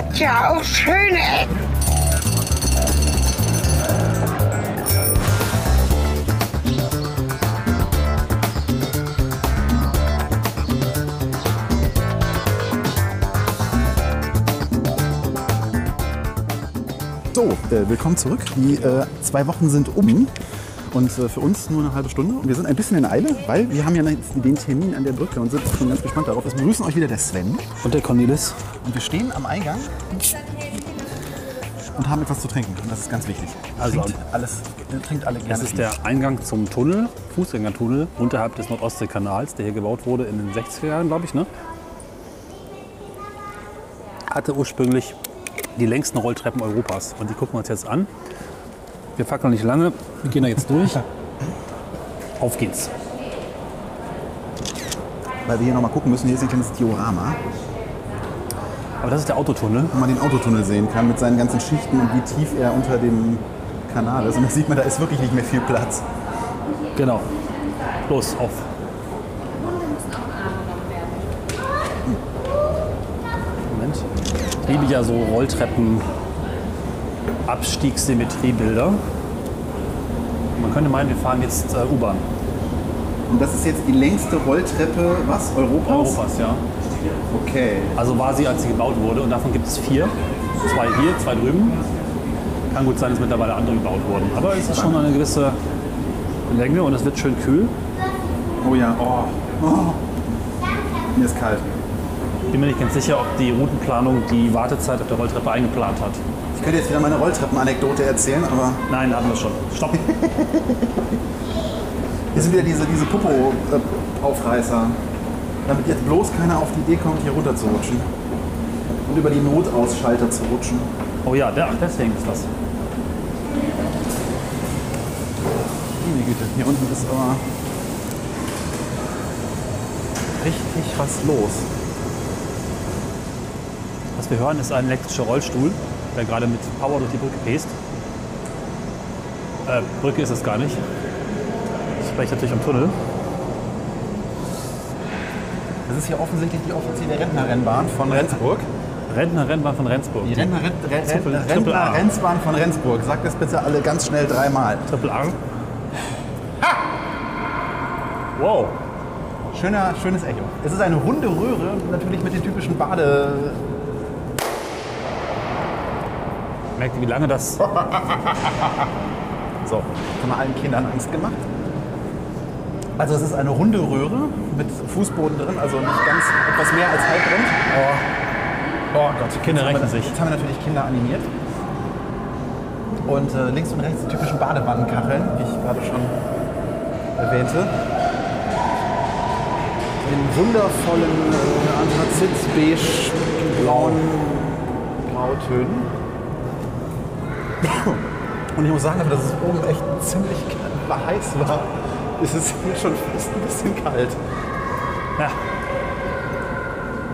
hat ja auch schöne Ecken. So, äh, willkommen zurück. Die äh, zwei Wochen sind um und äh, für uns nur eine halbe Stunde. Und wir sind ein bisschen in Eile, weil wir haben ja den Termin an der Brücke und sind schon ganz gespannt darauf. Es begrüßen euch wieder der Sven Und der Cornelis. und wir stehen am Eingang und haben etwas zu trinken. Und das ist ganz wichtig. Also- trinkt alles, trinkt alle gerne. Das ist der Eingang zum Tunnel, Fußgängertunnel, unterhalb des Nordostseekanals, der hier gebaut wurde in den 60er Jahren, glaube ich. Ne? Hatte ursprünglich die längsten Rolltreppen Europas. Und die gucken wir uns jetzt an. Wir fackeln nicht lange, wir gehen da jetzt durch. Auf geht's. Weil wir hier nochmal gucken müssen. Hier ist ein kleines Diorama, Aber das ist der Autotunnel. wo man den Autotunnel sehen kann mit seinen ganzen Schichten und wie tief er unter dem Kanal ist. Und da sieht man, da ist wirklich nicht mehr viel Platz. Genau. Los, auf. Moment. Ich liebe ja so Rolltreppen, Abstiegssymmetriebilder. Man könnte meinen, wir fahren jetzt äh, U-Bahn. Und das ist jetzt die längste Rolltreppe, was? Europas? Europas, ja. Okay. Also war sie, als sie gebaut wurde. Und davon gibt es vier. Zwei hier, zwei drüben. Kann gut sein, dass mittlerweile andere gebaut wurden. Aber es ist schon eine gewisse Länge und es wird schön kühl. Oh ja, oh. oh. Mir ist kalt. Bin mir nicht ganz sicher, ob die Routenplanung die Wartezeit auf der Rolltreppe eingeplant hat. Ich könnte jetzt wieder meine Rolltreppenanekdote erzählen, aber Nein, hatten wir schon. Stopp. hier sind wieder diese, diese Popo-Aufreißer. Damit jetzt bloß keiner auf die Idee kommt, hier runter zu rutschen. Und über die Notausschalter zu rutschen. Oh ja, ach, deswegen ist das. Meine Güte, hier unten ist aber richtig was los. Was wir hören, ist ein elektrischer Rollstuhl, der gerade mit Power durch die Brücke pest. Äh, Brücke ist es gar nicht. Ich spreche natürlich am Tunnel. Das ist hier offensichtlich die offizielle Rentnerrennbahn von Rendsburg. Rentner-Rennbahn von Rendsburg. Die Rentner, Rentner, A. Rennsbahn von Rendsburg. Sagt das bitte alle ganz schnell dreimal. Triple A. Wow. Schöner, schönes Echo. Es ist eine runde Röhre, natürlich mit den typischen Bade. Merkt ihr, wie lange das. So, haben wir allen Kindern Angst gemacht. Also es ist eine runde Röhre mit Fußboden drin, also nicht ganz etwas mehr als halbrund. Oh Gott, die Kinder wir- sich. Jetzt haben wir natürlich Kinder animiert. Und äh, links und rechts die typischen Badewannenkacheln, wie ich gerade schon erwähnte. In wundervollen äh, Anthrazit, beige, braun, Grautönen. Und ich muss sagen, dass es oben echt ziemlich heiß war, ist es hier schon fast ein bisschen kalt. Ja.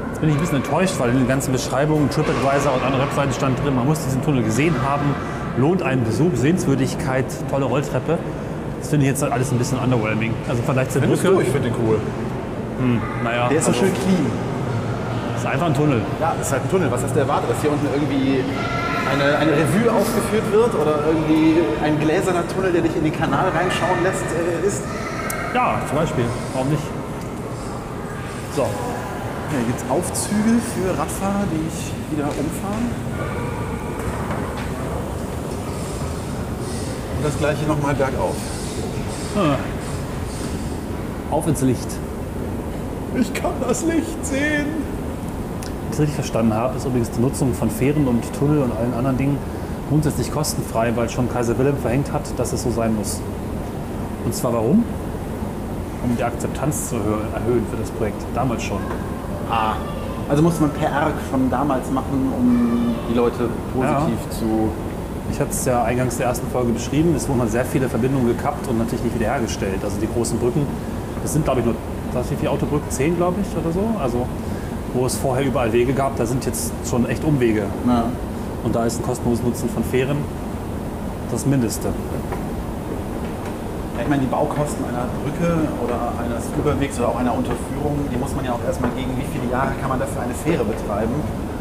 Jetzt bin ich ein bisschen enttäuscht, weil in den ganzen Beschreibungen, TripAdvisor und andere Webseiten stand drin, man muss diesen Tunnel gesehen haben, lohnt einen Besuch, Sehenswürdigkeit, tolle Rolltreppe. Das finde ich jetzt alles ein bisschen underwhelming. Also vielleicht zur Brücke. du? Ich finde den cool. Naja, Der ist so also, schön clean. ist einfach ein Tunnel. Ja, das ist halt ein Tunnel. Was hast du erwartet? Dass hier unten irgendwie eine, eine Revue aufgeführt wird oder irgendwie ein gläserner Tunnel, der dich in den Kanal reinschauen lässt, äh, ist? Ja, zum Beispiel. Warum nicht? So, Hier gibt es Aufzüge für Radfahrer, die ich wieder umfahren. Und das gleiche nochmal bergauf. auf ins Licht. Ich kann das Licht sehen. Es richtig verstanden habe, ist übrigens die Nutzung von Fähren und Tunnel und allen anderen Dingen grundsätzlich kostenfrei, weil schon Kaiser Wilhelm verhängt hat, dass es so sein muss. Und zwar warum? Um die Akzeptanz zu erhö- erhöhen für das Projekt. Damals schon. Ah. Also musste man PR schon damals machen, um die Leute positiv zu. Ich hatte es ja eingangs der ersten Folge beschrieben. Es wurden halt sehr viele Verbindungen gekappt und natürlich nicht wiederhergestellt. Also die großen Brücken, das sind glaube ich nur, was, wie viele Autobrücken? Zehn glaube ich oder so. Also wo es vorher überall Wege gab, da sind jetzt schon echt Umwege. Na. Und da ist ein kostenloses Nutzen von Fähren das Mindeste. Ja, ich meine, die Baukosten einer Brücke oder eines Überwegs oder auch einer Unterführung, die muss man ja auch erstmal gegen wie viele Jahre kann man dafür eine Fähre betreiben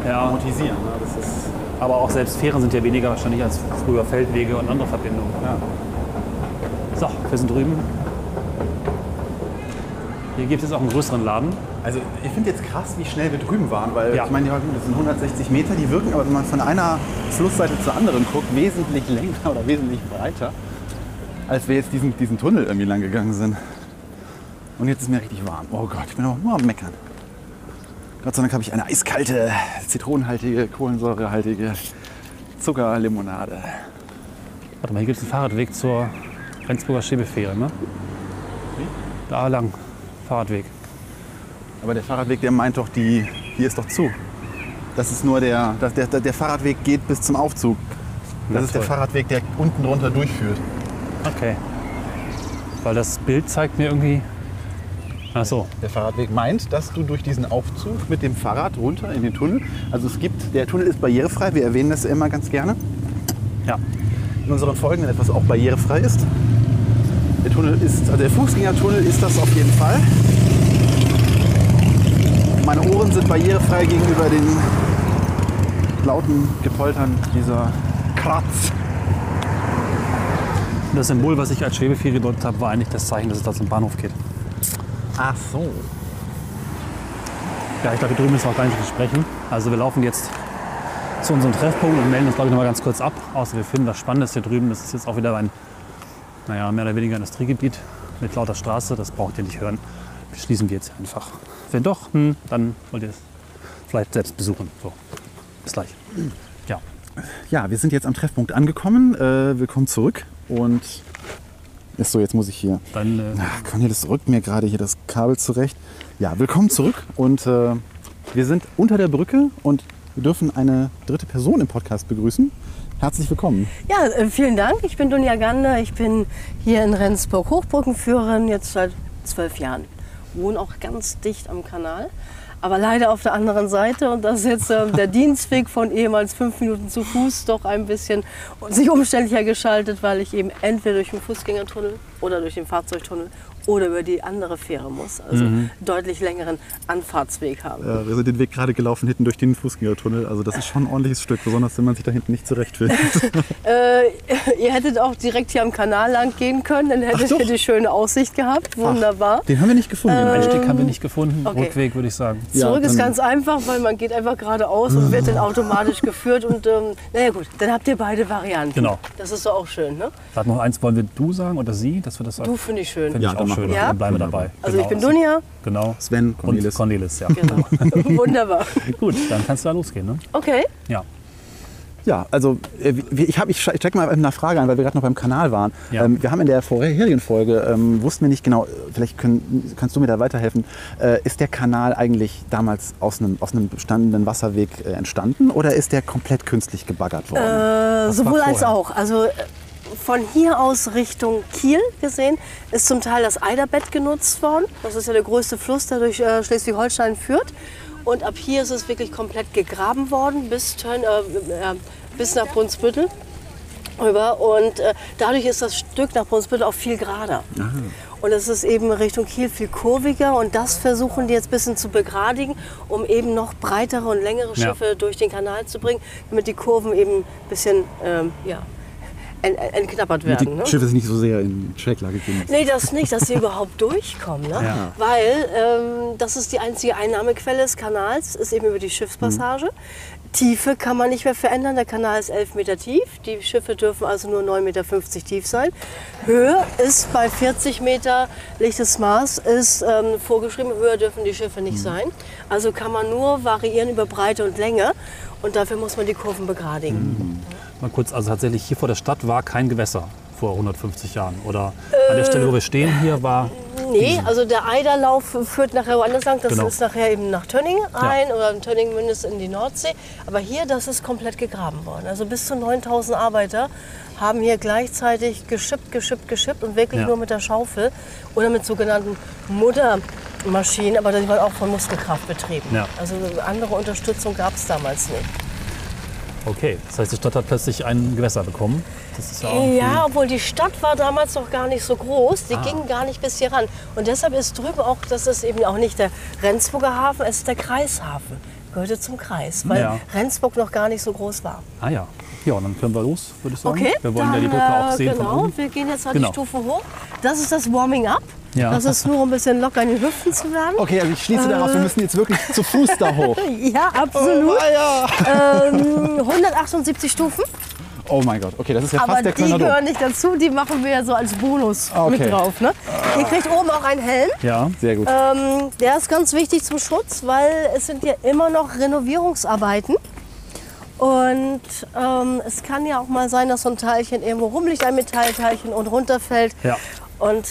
Ja. amortisieren. Ne? Aber auch selbst Fähren sind ja weniger wahrscheinlich als früher Feldwege und andere Verbindungen. ja. So, wir sind drüben. Hier gibt es auch einen größeren Laden. Also ich finde jetzt krass, wie schnell wir drüben waren, weil Ja. ich meine, ja, das sind 160 Meter, die wirken aber, wenn man von einer Flussseite zur anderen guckt, wesentlich länger oder wesentlich breiter, als wir jetzt diesen, diesen Tunnel irgendwie lang gegangen sind. Und jetzt ist mir richtig warm. Oh Gott, ich bin aber nur am Meckern. Gott sei Dank habe ich eine eiskalte, zitronenhaltige, kohlensäurehaltige Zuckerlimonade. Warte mal, hier gibt es einen Fahrradweg zur Rendsburger Schäbefähre, ne? Da lang, Fahrradweg. Aber der Fahrradweg, der meint doch, die, hier ist doch zu. Das ist nur der, das, der, der Fahrradweg geht bis zum Aufzug. Das Na ist der toll. Fahrradweg, der unten drunter durchführt. Okay. Weil das Bild zeigt mir irgendwie. Ach so, Der Fahrradweg meint, dass du durch diesen Aufzug mit dem Fahrrad runter in den Tunnel, also es gibt, der Tunnel ist barrierefrei, wir erwähnen das immer ganz gerne ja. in unseren Folgen, wenn etwas auch barrierefrei ist. Der Tunnel ist, also der Fußgängertunnel ist das auf jeden Fall. Meine Ohren sind barrierefrei gegenüber den lauten Gepoltern dieser Kratz. Das Symbol, was ich als Schwebefähre gedeutet habe, war eigentlich das Zeichen, dass es da zum Bahnhof geht. Ach so. Ja, ich glaube, hier drüben müssen wir auch gar nicht besprechen. Also wir laufen jetzt zu unserem Treffpunkt und melden uns, glaube ich, noch mal ganz kurz ab. Außer wir finden was Spannendes hier drüben. Das ist jetzt auch wieder ein, naja, mehr oder weniger Industriegebiet mit lauter Straße. Das braucht ihr nicht hören. Beschließen wir jetzt einfach. Wenn doch, hm, dann wollt ihr es vielleicht selbst besuchen. So, bis gleich. Ja, Ja, wir sind jetzt am Treffpunkt angekommen. Äh, willkommen zurück. Und ist so, jetzt muss ich hier. dann äh, Ach, Cornelis rückt mir gerade hier das Kabel zurecht. Ja, willkommen zurück. Und äh, wir sind unter der Brücke und wir dürfen eine dritte Person im Podcast begrüßen. Herzlich willkommen. Ja, äh, vielen Dank. Ich bin Dunja Gander. Ich bin hier in Rendsburg Hochbrückenführerin jetzt seit zwölf Jahren. Wohne auch ganz dicht am Kanal, aber leider auf der anderen Seite. Und das ist jetzt äh, der Dienstweg von ehemals fünf Minuten zu Fuß doch ein bisschen sich umständlicher gestaltet, weil ich eben entweder durch den Fußgängertunnel oder durch den Fahrzeugtunnel oder über die andere Fähre muss. Also deutlich längeren Anfahrtsweg habe. Äh, wir sind den Weg gerade gelaufen hinten durch den Fußgängertunnel. Also das ist schon ein ordentliches Stück, besonders wenn man sich da hinten nicht zurechtfindet. Äh, ihr hättet auch direkt hier am Kanal lang gehen können, dann hättet ihr die schöne Aussicht gehabt. Wunderbar. Den haben wir nicht gefunden. den Einstieg haben wir nicht gefunden. okay. Rückweg würde ich sagen. Ja, Zurück ist ganz einfach, weil man geht einfach geradeaus und wird dann automatisch geführt. Und ähm, naja gut, dann habt ihr beide Varianten. Genau. Das ist doch auch schön, ne? Sag noch eins, wollen wir du sagen oder sie, dass wir das sagen? Du finde ich schön. Finde Ja, ich auch schön. das. Dann bleiben wir dabei. Also ich bin Genau. Dunja. Genau. Sven, Cornelis. Und Cornelis, ja. Genau. Wunderbar. Gut, dann kannst du da losgehen, ne? Okay. Ja. Ja, also äh, ich, hab, ich check mal eine Frage an, weil wir gerade noch beim Kanal waren. Ja. Ähm, wir haben in der vorherigen Folge, ähm, wussten wir nicht genau, vielleicht können, kannst du mir da weiterhelfen, äh, ist der Kanal eigentlich damals aus einem, aus einem bestandenen Wasserweg äh, entstanden oder ist der komplett künstlich gebaggert worden? Äh, sowohl als auch. Also äh, von hier aus Richtung Kiel gesehen ist zum Teil das Eiderbett genutzt worden. Das ist ja der größte Fluss, der durch äh, Schleswig-Holstein führt. Und ab hier ist es wirklich komplett gegraben worden bis, Tön, äh, äh, bis nach Brunsbüttel rüber. Und äh, dadurch ist das Stück nach Brunsbüttel auch viel gerader. Und es ist eben Richtung Kiel viel kurviger und das versuchen die jetzt ein bisschen zu begradigen, um eben noch breitere und längere Ja. Schiffe durch den Kanal zu bringen, damit die Kurven eben ein bisschen ähm, ja, entknappert Damit die werden. Ne? Schiffe sich nicht so sehr in Schräglage gehen. Nee, das nicht, dass sie überhaupt durchkommen. Ne? Ja. Weil ähm, das ist die einzige Einnahmequelle des Kanals, ist eben über die Schiffspassage. Tiefe kann man nicht mehr verändern. Der Kanal ist 11 Meter tief. Die Schiffe dürfen also nur 9,50 Meter tief sein. Höhe ist bei 40 Meter lichtes Maß ist ähm, vorgeschrieben. Höher dürfen die Schiffe nicht sein. Also kann man nur variieren über Breite und Länge. Und dafür muss man die Kurven begradigen. Mal kurz, also tatsächlich hier vor der Stadt war kein Gewässer vor 150 Jahren. Oder an der Äh, Stelle, wo wir stehen hier, war. Nee, also der Eiderlauf führt nachher woanders lang. Das Genau. ist nachher eben nach Tönning rein oder in Tönning mündet in die Nordsee. Aber hier, das ist komplett gegraben worden. Also bis zu 9000 Arbeiter haben hier gleichzeitig geschippt, geschippt, geschippt und wirklich Ja. nur mit der Schaufel oder mit sogenannten Muttermaschinen, aber die waren auch von Muskelkraft betrieben. Ja. Also andere Unterstützung gab es damals nicht. Okay, das heißt, die Stadt hat plötzlich ein Gewässer bekommen. Das ist ja, Ja, obwohl die Stadt war damals noch gar nicht so groß. Die Ah. ging gar nicht bis hier ran. Und deshalb ist drüben auch, das ist eben auch nicht der Rendsburger Hafen, es ist der Kreishafen. gehörte zum Kreis, weil Ja. Rendsburg noch gar nicht so groß war. Ah ja. Ja, und dann können wir los, würde ich sagen. Okay, wir wollen ja dann, die Brücke auch äh, sehen genau, von oben. wir gehen jetzt mal Genau. die Stufe hoch. Das ist das Warming Up. Ja. Das ist nur um ein bisschen locker in den Hüften zu werden. Okay, also ich schließe daraus, wir müssen jetzt wirklich zu Fuß da hoch. Ja, absolut. ähm, 178 Stufen, Oh mein Gott, okay, das ist ja aber fast der die Kölner Dom. gehören nicht dazu. Die machen wir ja so als Bonus Okay. mit drauf. Ne? Ihr kriegt oben auch einen Helm. Ja, Sehr gut. Ähm, der ist ganz wichtig zum Schutz, weil es sind ja immer noch Renovierungsarbeiten. Und ähm, es kann ja auch mal sein, dass so ein Teilchen irgendwo rumliegt, ein Metallteilchen und runterfällt. Ja. Und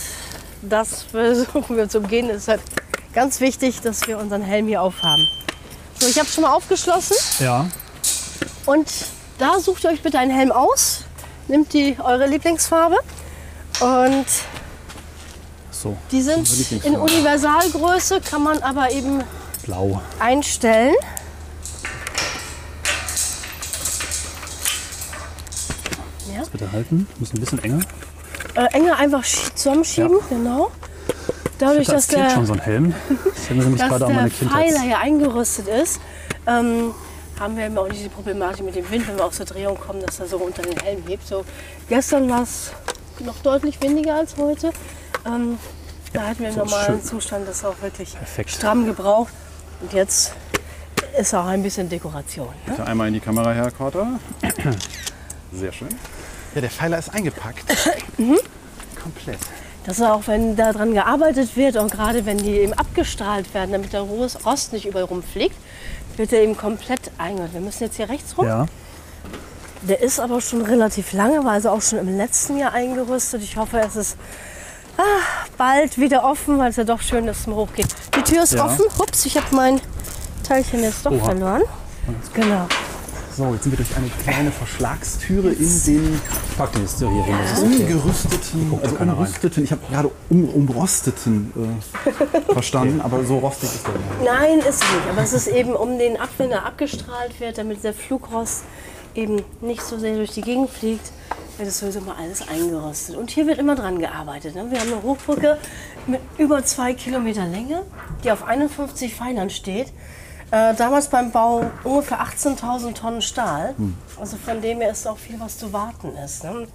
das versuchen wir zu umgehen. Es ist halt ganz wichtig, dass wir unseren Helm hier aufhaben. So, ich habe schon mal aufgeschlossen. ja. Und da sucht ihr euch bitte einen Helm aus. Nehmt die eure Lieblingsfarbe. Und So, die sind in Universalgröße, kann man aber eben blau. einstellen. Ja. Bitte halten. Muss ein bisschen enger. Äh, enger einfach schie- zusammenschieben, genau. Dadurch, Das dass klebt der, schon so ein Helm. Das erinnert mich dass gerade an meine der Kindheit. Pfeiler hier eingerüstet ist, ähm, haben wir eben auch nicht die Problematik mit dem Wind, wenn wir aus der Drehung kommen, dass er so unter den Helm hebt. So, gestern war es noch deutlich windiger als heute. Ähm, da hatten wir im normalen schön. Zustand das auch wirklich Perfekt. stramm gebraucht. Und jetzt ist auch ein bisschen Dekoration. Ne? Bitte einmal in die Kamera her, Carter. Sehr schön. Ja, der Pfeiler ist eingepackt. Mhm. Komplett. Das ist auch, wenn daran gearbeitet wird und gerade wenn die eben abgestrahlt werden, damit der Rost nicht überall rumfliegt, wird er eben komplett eingebaut. Wir müssen jetzt hier rechts rum. Ja, Der ist aber schon relativ lange, war also auch schon im letzten Jahr eingerüstet. Ich hoffe, es ist ah, bald wieder offen, weil es ja doch schön ist, dass es mal hochgeht. Die Tür ist Ja. offen. Ups, ich habe mein Teilchen jetzt doch Oha. verloren. Genau. So, jetzt sind wir durch eine kleine Verschlagstüre in den pack die hin. Das ist okay. umgerüsteten, guckt also keiner rein. umrüsteten, ich habe gerade um, umrosteten äh, verstanden, aber so rostig ist der nicht. Nein, ist nicht. Aber es ist eben um den ab, wenn er abgestrahlt wird, damit der Flugrost eben nicht so sehr durch die Gegend fliegt, wird es sowieso mal alles eingerostet. Und hier wird immer dran gearbeitet. Ne? Wir haben eine Hochbrücke mit über zwei Kilometer Länge, die auf 51 Pfeilern steht. Äh, damals beim Bau ungefähr 18.000 Tonnen Stahl. Also von dem her ist auch viel, was zu warten ist. Ne?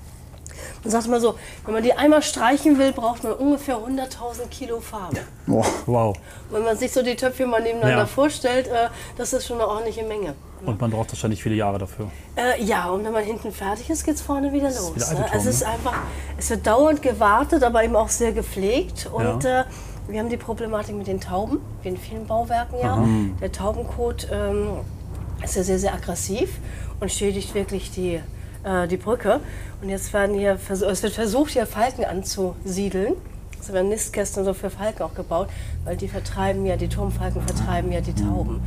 Man sagt mal so, wenn man die einmal streichen will, braucht man ungefähr 100.000 Kilo Farbe. Wow. Wenn man sich so die Töpfe mal nebeneinander Ja. vorstellt, äh, das ist schon eine ordentliche Menge. Und man braucht wahrscheinlich viele Jahre dafür. Äh, ja, und wenn man hinten fertig ist, geht es vorne wieder los. wieder ne? Eiffelturm, Also es ist ne? einfach, es wird dauernd gewartet, aber eben auch sehr gepflegt. Und Ja. äh, wir haben die Problematik mit den Tauben, wie in vielen Bauwerken ja. Der Taubenkot ähm, ist ja sehr, sehr aggressiv und schädigt wirklich die, äh, die Brücke. Und jetzt werden hier, es wird versucht, hier Falken anzusiedeln. Es werden Nistkästen so für Falken auch gebaut, weil die vertreiben ja, die Turmfalken vertreiben ja die Tauben.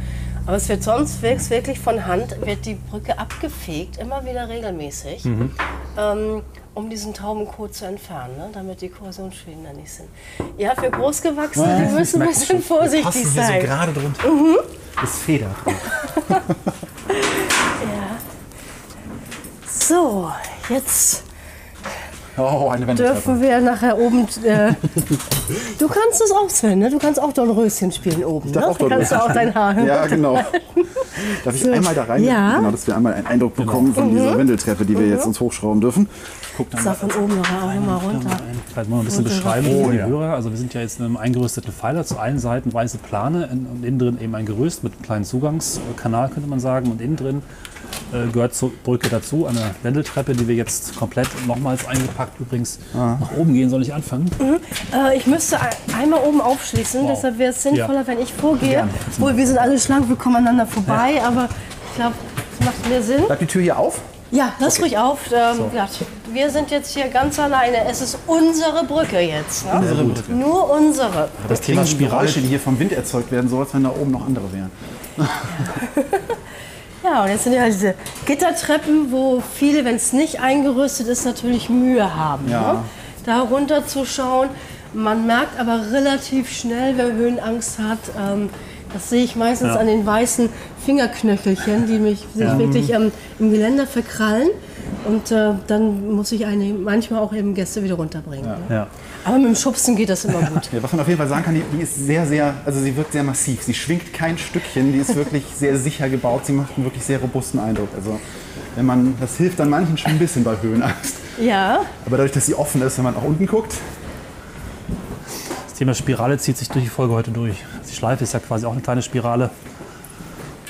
Aber es wird sonst wirklich von Hand, wird die Brücke abgefegt, immer wieder regelmäßig, ähm, um diesen Taubenkot zu entfernen, ne, damit die Korrosionsschäden da nicht sind. Ja, für Großgewachsene, die müssen ein bisschen vorsichtig Passen wir so sein. gerade drunter. Das federt. So, jetzt Oh, eine Wende. dürfen wir nachher oben. Äh, du kannst es auch, Sven, ne? Du kannst auch Dornröschen spielen oben. Ne? auch Da kannst du auch dein Haar. Ja, genau. Darf ich einmal da rein? Ja. Genau, dass wir einmal einen Eindruck bekommen von dieser Wendeltreppe, die wir jetzt uns hochschrauben dürfen. Guck dann Sag von oben noch auch noch mal runter. Vielleicht mal ein bisschen Runter. beschreiben Oh, für die ja. Hörer. Also wir sind ja jetzt in einem eingerüsteten Pfeiler. Zu allen Seiten weiße Plane in- und innen drin eben ein Gerüst mit einem kleinen Zugangskanal, könnte man sagen. Und innen drin äh, gehört zur Brücke dazu eine Wendeltreppe, die wir jetzt komplett nochmals eingepackt übrigens nach oben gehen. Soll ich anfangen? Äh, ich müsste ein- einmal oben aufschließen, Wow. deshalb wäre es sinnvoller, Ja. wenn ich vorgehe. Gerne. Wohl, wir sind alle schlank, wir kommen aneinander vorbei, aber ich glaube, es macht mehr Sinn. Bleibt die Tür hier auf? Ja, lass ruhig auf. Ähm, ja, wir sind jetzt hier ganz alleine. Es ist unsere Brücke jetzt. Ne? Unsere Brücke. Nur unsere. Das Thema. Geräusche, die hier vom Wind erzeugt werden, so als wenn da oben noch andere wären. Ja, und jetzt sind ja diese Gittertreppen, wo viele, wenn es nicht eingerüstet ist, natürlich Mühe haben. Ja. Ne? Da runter zu schauen. Man merkt aber relativ schnell, wer Höhenangst hat, ähm, Das sehe ich meistens Ja. an den weißen Fingerknöchelchen, die mich sich Ja. wirklich ähm, im Geländer verkrallen. Und äh, dann muss ich eine, manchmal auch eben Gäste wieder runterbringen. ne? Ja. Aber mit dem Schubsen geht das immer gut. Ja, was man auf jeden Fall sagen kann, die, die ist sehr, sehr, also sie wirkt sehr massiv. Sie schwingt kein Stückchen, die ist wirklich sehr sicher gebaut. Sie macht einen wirklich sehr robusten Eindruck. Also wenn man, das hilft dann manchen schon ein bisschen bei Höhenangst. Ja, Aber dadurch, dass sie offen ist, wenn man nach unten guckt, Das Thema Spirale zieht sich durch die Folge heute durch. Die Schleife ist ja quasi auch eine kleine Spirale.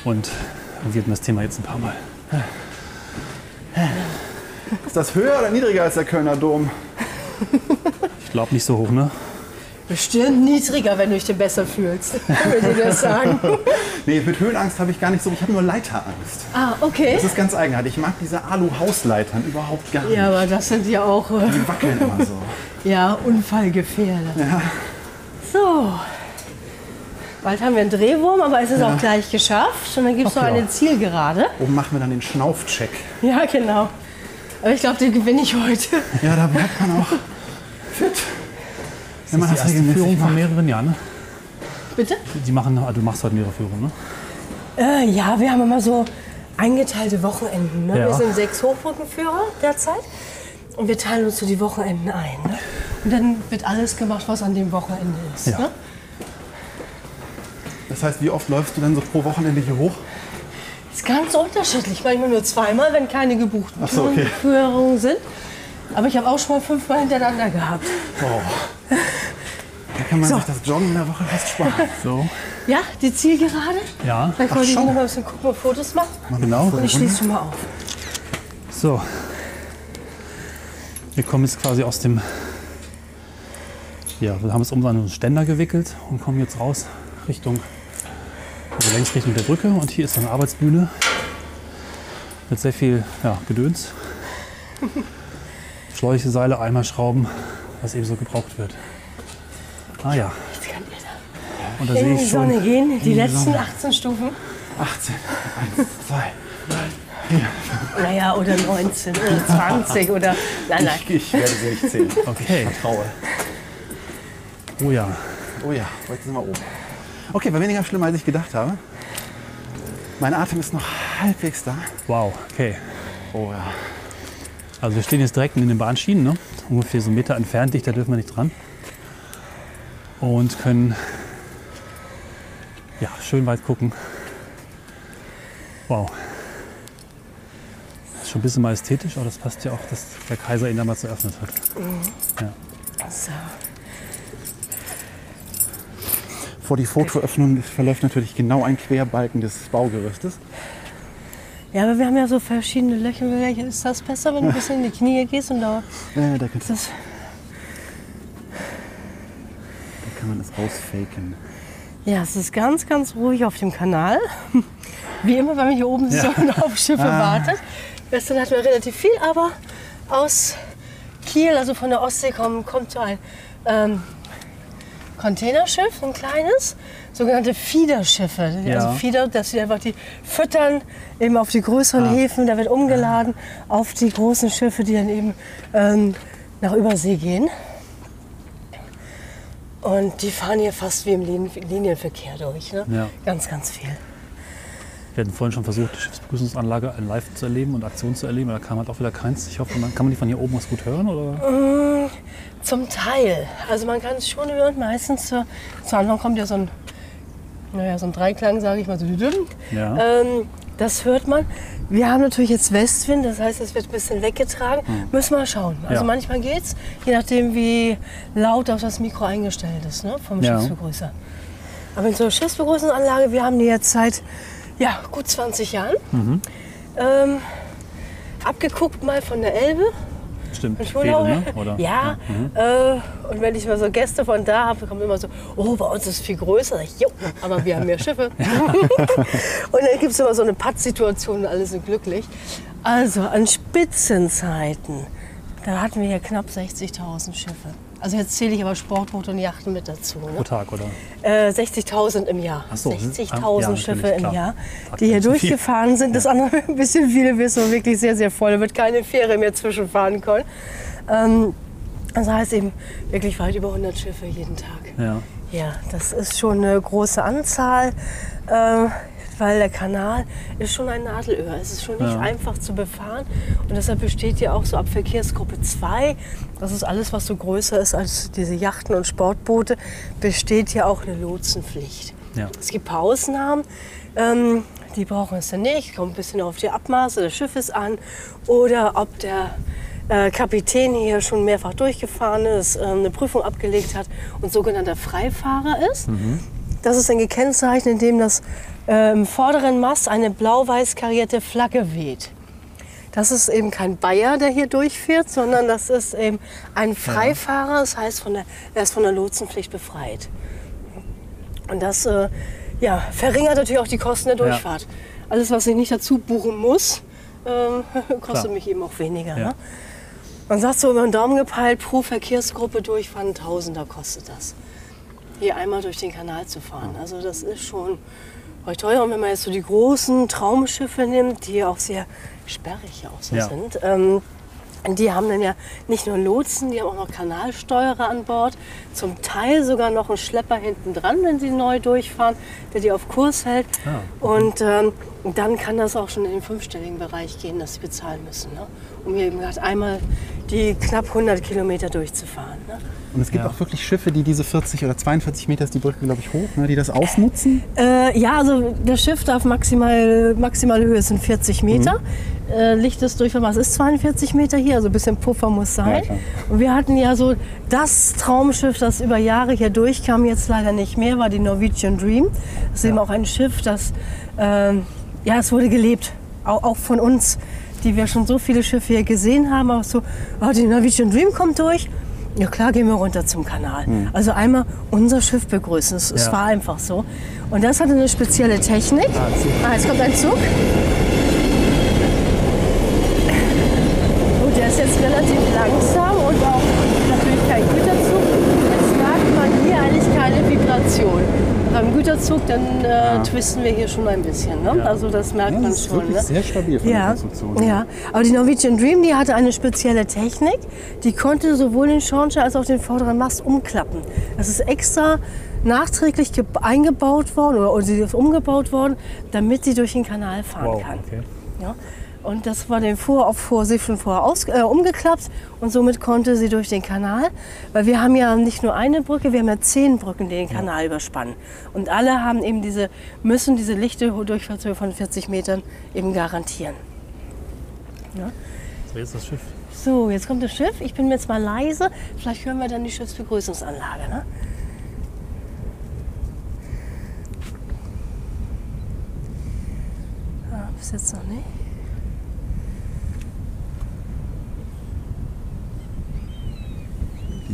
Und wir hatten das Thema jetzt ein paar Mal. ist das höher oder niedriger als der Kölner Dom? Ich glaube nicht so hoch, ne? bestimmt niedriger, wenn du dich denn besser fühlst. Würde ich das sagen. Nee, mit Höhenangst habe ich gar nicht so, ich habe nur Leiterangst. Ah, okay. Das ist ganz eigenartig. Ich mag diese Alu-Hausleitern überhaupt gar nicht. Ja, aber das sind ja auch Die wackeln immer so. ja, Unfallgefährder. Ja. So. Bald haben wir einen Drehwurm, aber es ist auch gleich geschafft. Und dann gibt es noch ja. eine Zielgerade. Oben machen wir dann den Schnaufcheck. Ja, genau. Aber ich glaube, den gewinne ich heute. Ja, da bleibt man auch fit. Wenn man die das erste regelmäßig Führung von macht. mehreren Jahren, ne? Bitte? Die machen, ah, du machst heute mehrere Führungen, ne? Äh, ja, wir haben immer so eingeteilte Wochenenden. Ne? Ja. Wir sind sechs Hochbrückenführer derzeit. Und wir teilen uns so die Wochenenden ein. Ne? Und dann wird alles gemacht, was an dem Wochenende ist. Ja. Ne? Das heißt, wie oft läufst du dann so pro Wochenende hier hoch? Ist ganz unterschiedlich. Manchmal nur zweimal, wenn keine gebuchten Ach so, okay. Führungen sind. Aber ich habe auch schon mal fünfmal hintereinander gehabt. Da kann man So. sich das Joggen in der Woche fast sparen. So. Ja, die Zielgerade. Ja, Vielleicht wollte ich noch mal ein bisschen gucken und Fotos machen. genau. Und ich schließe schon mal auf. So. Wir kommen jetzt quasi aus dem. Ja, wir haben es um einen Ständer gewickelt und kommen jetzt raus Richtung. Also längs Richtung der Brücke. Und hier ist eine Arbeitsbühne mit sehr viel ja, Gedöns. Schläuche, Seile, Eimer, Schrauben, was eben so gebraucht wird. Ah ja. Und da sehe In die ich schon. Sonne gehen, die letzten 18 Stufen. 18, 1, 2. Naja, oder 19 oder 20 oder. Nein, nein. Ich, ich werde sie nicht zählen. Okay. Traue. Oh ja. Oh ja, heute sind wir oben. Okay, war weniger schlimm, als ich gedacht habe. Mein Atem ist noch halbwegs da. Wow. Okay. Oh ja. Also wir stehen jetzt direkt in den Bahnschienen, ne? ungefähr so einen Meter entfernt, dichter dürfen wir nicht dran. Und können ja, schön weit gucken. Wow. Das ist schon ein bisschen majestätisch, aber das passt ja auch, dass der Kaiser ihn damals eröffnet hat. So. Vor die Fotoöffnung verläuft natürlich genau ein Querbalken des Baugerüstes. Ja, aber wir haben ja so verschiedene Löcher. Ist das besser, wenn du ein bisschen in die Knie gehst und da Äh, da, kannst, das. da kann man das rausfaken. Ja, es ist ganz, ganz ruhig auf dem Kanal. Wie immer, wenn man hier oben so auf Schiffe wartet. Gestern hatten wir relativ viel, aber aus Kiel, also von der Ostsee, kommt, kommt so ein ähm, Containerschiff, ein kleines, sogenannte Feederschiffe. Ja. Also Feeder, dass sie einfach die füttern eben auf die größeren Häfen, da wird umgeladen auf die großen Schiffe, die dann eben ähm, nach Übersee gehen. Und die fahren hier fast wie im Lin Linienverkehr durch. Ne? Ja. Ganz, ganz viel. Wir hatten vorhin schon versucht, die Schiffsbegrüßungsanlage live zu erleben und Aktionen zu erleben, aber da kam halt auch wieder keins. Ich hoffe, man, kann man die von hier oben aus gut hören? Oder? Zum Teil. Also man kann es schon hören. Meistens zu, zu Anfang kommt ja so ein, naja, so ein Dreiklang, sage ich mal so. Ja. Ähm, das hört man. Wir haben natürlich jetzt Westwind, das heißt, es wird ein bisschen weggetragen. Müssen wir schauen. Also Ja. manchmal geht's, je nachdem, wie laut auch das Mikro eingestellt ist ne, vom Ja. Schiffsbegrüßer. Aber in so einer Schiffsbegrüßungsanlage, wir haben die jetzt seit ja, gut 20 Jahren. Mhm. Ähm, abgeguckt mal von der Elbe. Stimmt. Urlaub. ne? Oder? Ja, äh, und wenn ich mal so Gäste von da habe, kommen immer so, oh, bei uns ist es viel größer. Ich, jo, aber wir haben mehr Schiffe. und dann gibt es immer so eine Pattsituation und alle sind glücklich. Also an Spitzenzeiten, da hatten wir hier knapp 60.000 Schiffe. Also jetzt zähle ich aber Sportboote und Yachten mit dazu. Pro Ne? Tag, oder? Äh, 60.000 im Jahr. So, ah, ja, 60.000 natürlich, Schiffe im klar. Jahr, die hier durchgefahren sind. Das andere ein bisschen viele, wir sind wirklich sehr, sehr voll. Da wird keine Fähre mehr zwischenfahren können. Ähm, das heißt eben wirklich weit über 100 Schiffe jeden Tag Ja. Ja, das ist schon eine große Anzahl, äh, weil der Kanal ist schon ein Nadelöhr. Es ist schon nicht Ja. einfach zu befahren und deshalb besteht ja auch so ab Verkehrsgruppe 2, das ist alles, was so größer ist als diese Yachten und Sportboote, besteht ja auch eine Lotsenpflicht. Ja. Es gibt ein paar Ausnahmen, ähm, die brauchen es dann nicht, kommt ein bisschen auf die Abmaße des Schiffes an oder ob der äh, Kapitän hier schon mehrfach durchgefahren ist, ähm, eine Prüfung abgelegt hat und sogenannter Freifahrer ist. Das ist ein gekennzeichnet, indem das äh, im vorderen Mast eine blau-weiß karierte Flagge weht. Das ist eben kein Bayer, der hier durchfährt, sondern das ist eben ein Freifahrer, das heißt, von der, er ist von der Lotsenpflicht befreit. Und das äh, ja, verringert natürlich auch die Kosten der Durchfahrt. Alles, was ich nicht dazu buchen muss, ähm, kostet Klar. mich eben auch weniger. Ja. Ne? Man sagt so über den Daumen gepeilt, pro Verkehrsgruppe durchfahren, Tausender kostet das. Hier einmal durch den Kanal zu fahren. Also das ist schon recht teuer. Und wenn man jetzt so die großen Traumschiffe nimmt, die auch sehr sperrig auch so Ja. sind, ähm, die haben dann ja nicht nur Lotsen, die haben auch noch Kanalsteuerer an Bord. Zum Teil sogar noch einen Schlepper hinten dran, wenn sie neu durchfahren, der die auf Kurs hält. Ah. Und ähm, dann kann das auch schon in den fünfstelligen Bereich gehen, dass sie bezahlen müssen. Ne? Um hier eben gerade einmal die knapp 100 Kilometer durchzufahren. Ne? Und es gibt Ja. auch wirklich Schiffe, die diese 40 oder 42 Meter ist die Brücke, glaube ich, hoch, ne, die das ausnutzen. Äh, ja, also das Schiff darf maximal, maximale Höhe sind 40 Meter. Äh, lichtes Durchfahrmaß ist 42 Meter hier, also ein bisschen Puffer muss Ja, sein. klar. Und wir hatten ja so das Traumschiff, das über Jahre hier durchkam, jetzt leider nicht mehr, war die Norwegian Dream. Das ist eben auch ein Schiff, das, ähm, ja, es wurde gelebt, auch, auch von uns, die wir schon so viele Schiffe hier gesehen haben. Auch so, oh, die Norwegian Dream kommt durch. Ja klar, gehen wir runter zum Kanal. Also einmal unser Schiff begrüßen. Es, es Ja. war einfach so. Und das hatte eine spezielle Technik. Ah, jetzt kommt ein Zug. Gut, der ist jetzt relativ langsam und auch natürlich kein Güterzug. Jetzt merkt man hier eigentlich keine Vibration. Beim Güterzug, dann äh, twisten wir hier schon ein bisschen. Ne? Ja. Also das merkt Ja, man das ist schon. wirklich Ne? sehr stabil von der Ja, Konstruktion. ja, aber die Norwegian Dream, die hatte eine spezielle Technik. Die konnte sowohl den Schornstein als auch den vorderen Mast umklappen. Das ist extra nachträglich ge- eingebaut worden oder, oder sie ist umgebaut worden, damit sie durch den Kanal fahren Wow, kann. okay. Ja? Und das war den Vor auf Vorsee schon vorher aus, äh, umgeklappt und somit konnte sie durch den Kanal, weil wir haben ja nicht nur eine Brücke, wir haben ja zehn Brücken, die den Kanal überspannen. Und alle haben eben diese, müssen diese lichte Durchfahrtshöhe von 40 Metern eben garantieren. So, jetzt das Schiff. So, jetzt kommt das Schiff. Ich bin jetzt mal leise. Vielleicht hören wir dann die Schiffsbegrüßungsanlage. Ne? Ah, bis jetzt noch nicht.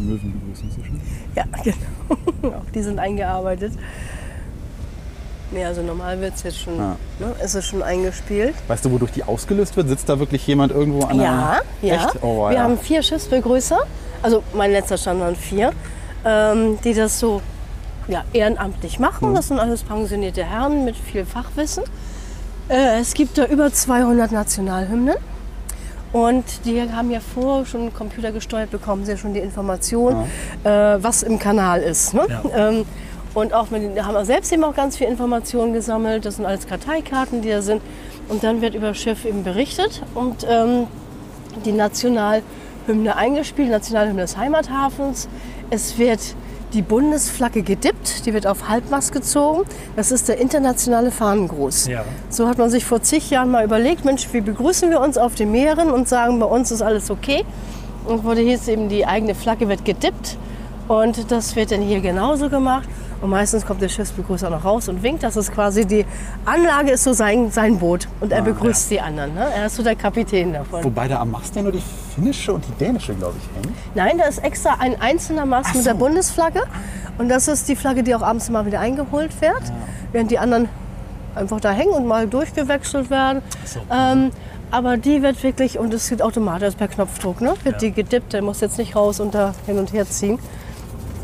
Möwen begrüßen schön. Ja, genau. Auch die sind eingearbeitet. Nee, also normal wird es jetzt schon, Ah. ne, ist es schon eingespielt. Weißt du, wodurch die ausgelöst wird? Sitzt da wirklich jemand irgendwo an Ja, der... ja. Echt? Oh, Wir ja. haben vier Schiffsbegrüßer, also mein letzter Stand waren vier, ähm, die das so ja, ehrenamtlich machen. Das sind alles pensionierte Herren mit viel Fachwissen. Äh, es gibt da über 200 Nationalhymnen. Und die haben ja vorher schon computergesteuert, bekommen sie ja schon die Information, äh, was im Kanal ist. Ne? Ja. Ähm, und auch mit, haben wir selbst eben auch ganz viel Informationen gesammelt. Das sind alles Karteikarten, die da sind. Und dann wird über das Schiff eben berichtet und ähm, die Nationalhymne eingespielt, Nationalhymne des Heimathafens. Es wird die Bundesflagge gedippt, die wird auf Halbmast gezogen. Das ist der internationale Fahnengruß. Ja. So hat man sich vor zig Jahren mal überlegt, Mensch, wie begrüßen wir uns auf den Meeren und sagen, bei uns ist alles okay. Und wurde hier ist eben die eigene Flagge wird gedippt und das wird dann hier genauso gemacht. Und meistens kommt der Schiffsbegrüßer noch raus und winkt. Das ist quasi die Anlage, ist so sein, sein Boot. Und er begrüßt die anderen. Ne? Er ist so der Kapitän davon. Wobei da am Mast ja nur die finnische und die dänische, glaube ich, hängen. Nein, da ist extra ein einzelner Mast mit der Bundesflagge. Und das ist die Flagge, die auch abends mal wieder eingeholt wird. Während die anderen einfach da hängen und mal durchgewechselt werden. Ähm, aber die wird wirklich, und es geht automatisch per Knopfdruck, ne? wird die gedippt. Der muss jetzt nicht raus und da hin und her ziehen.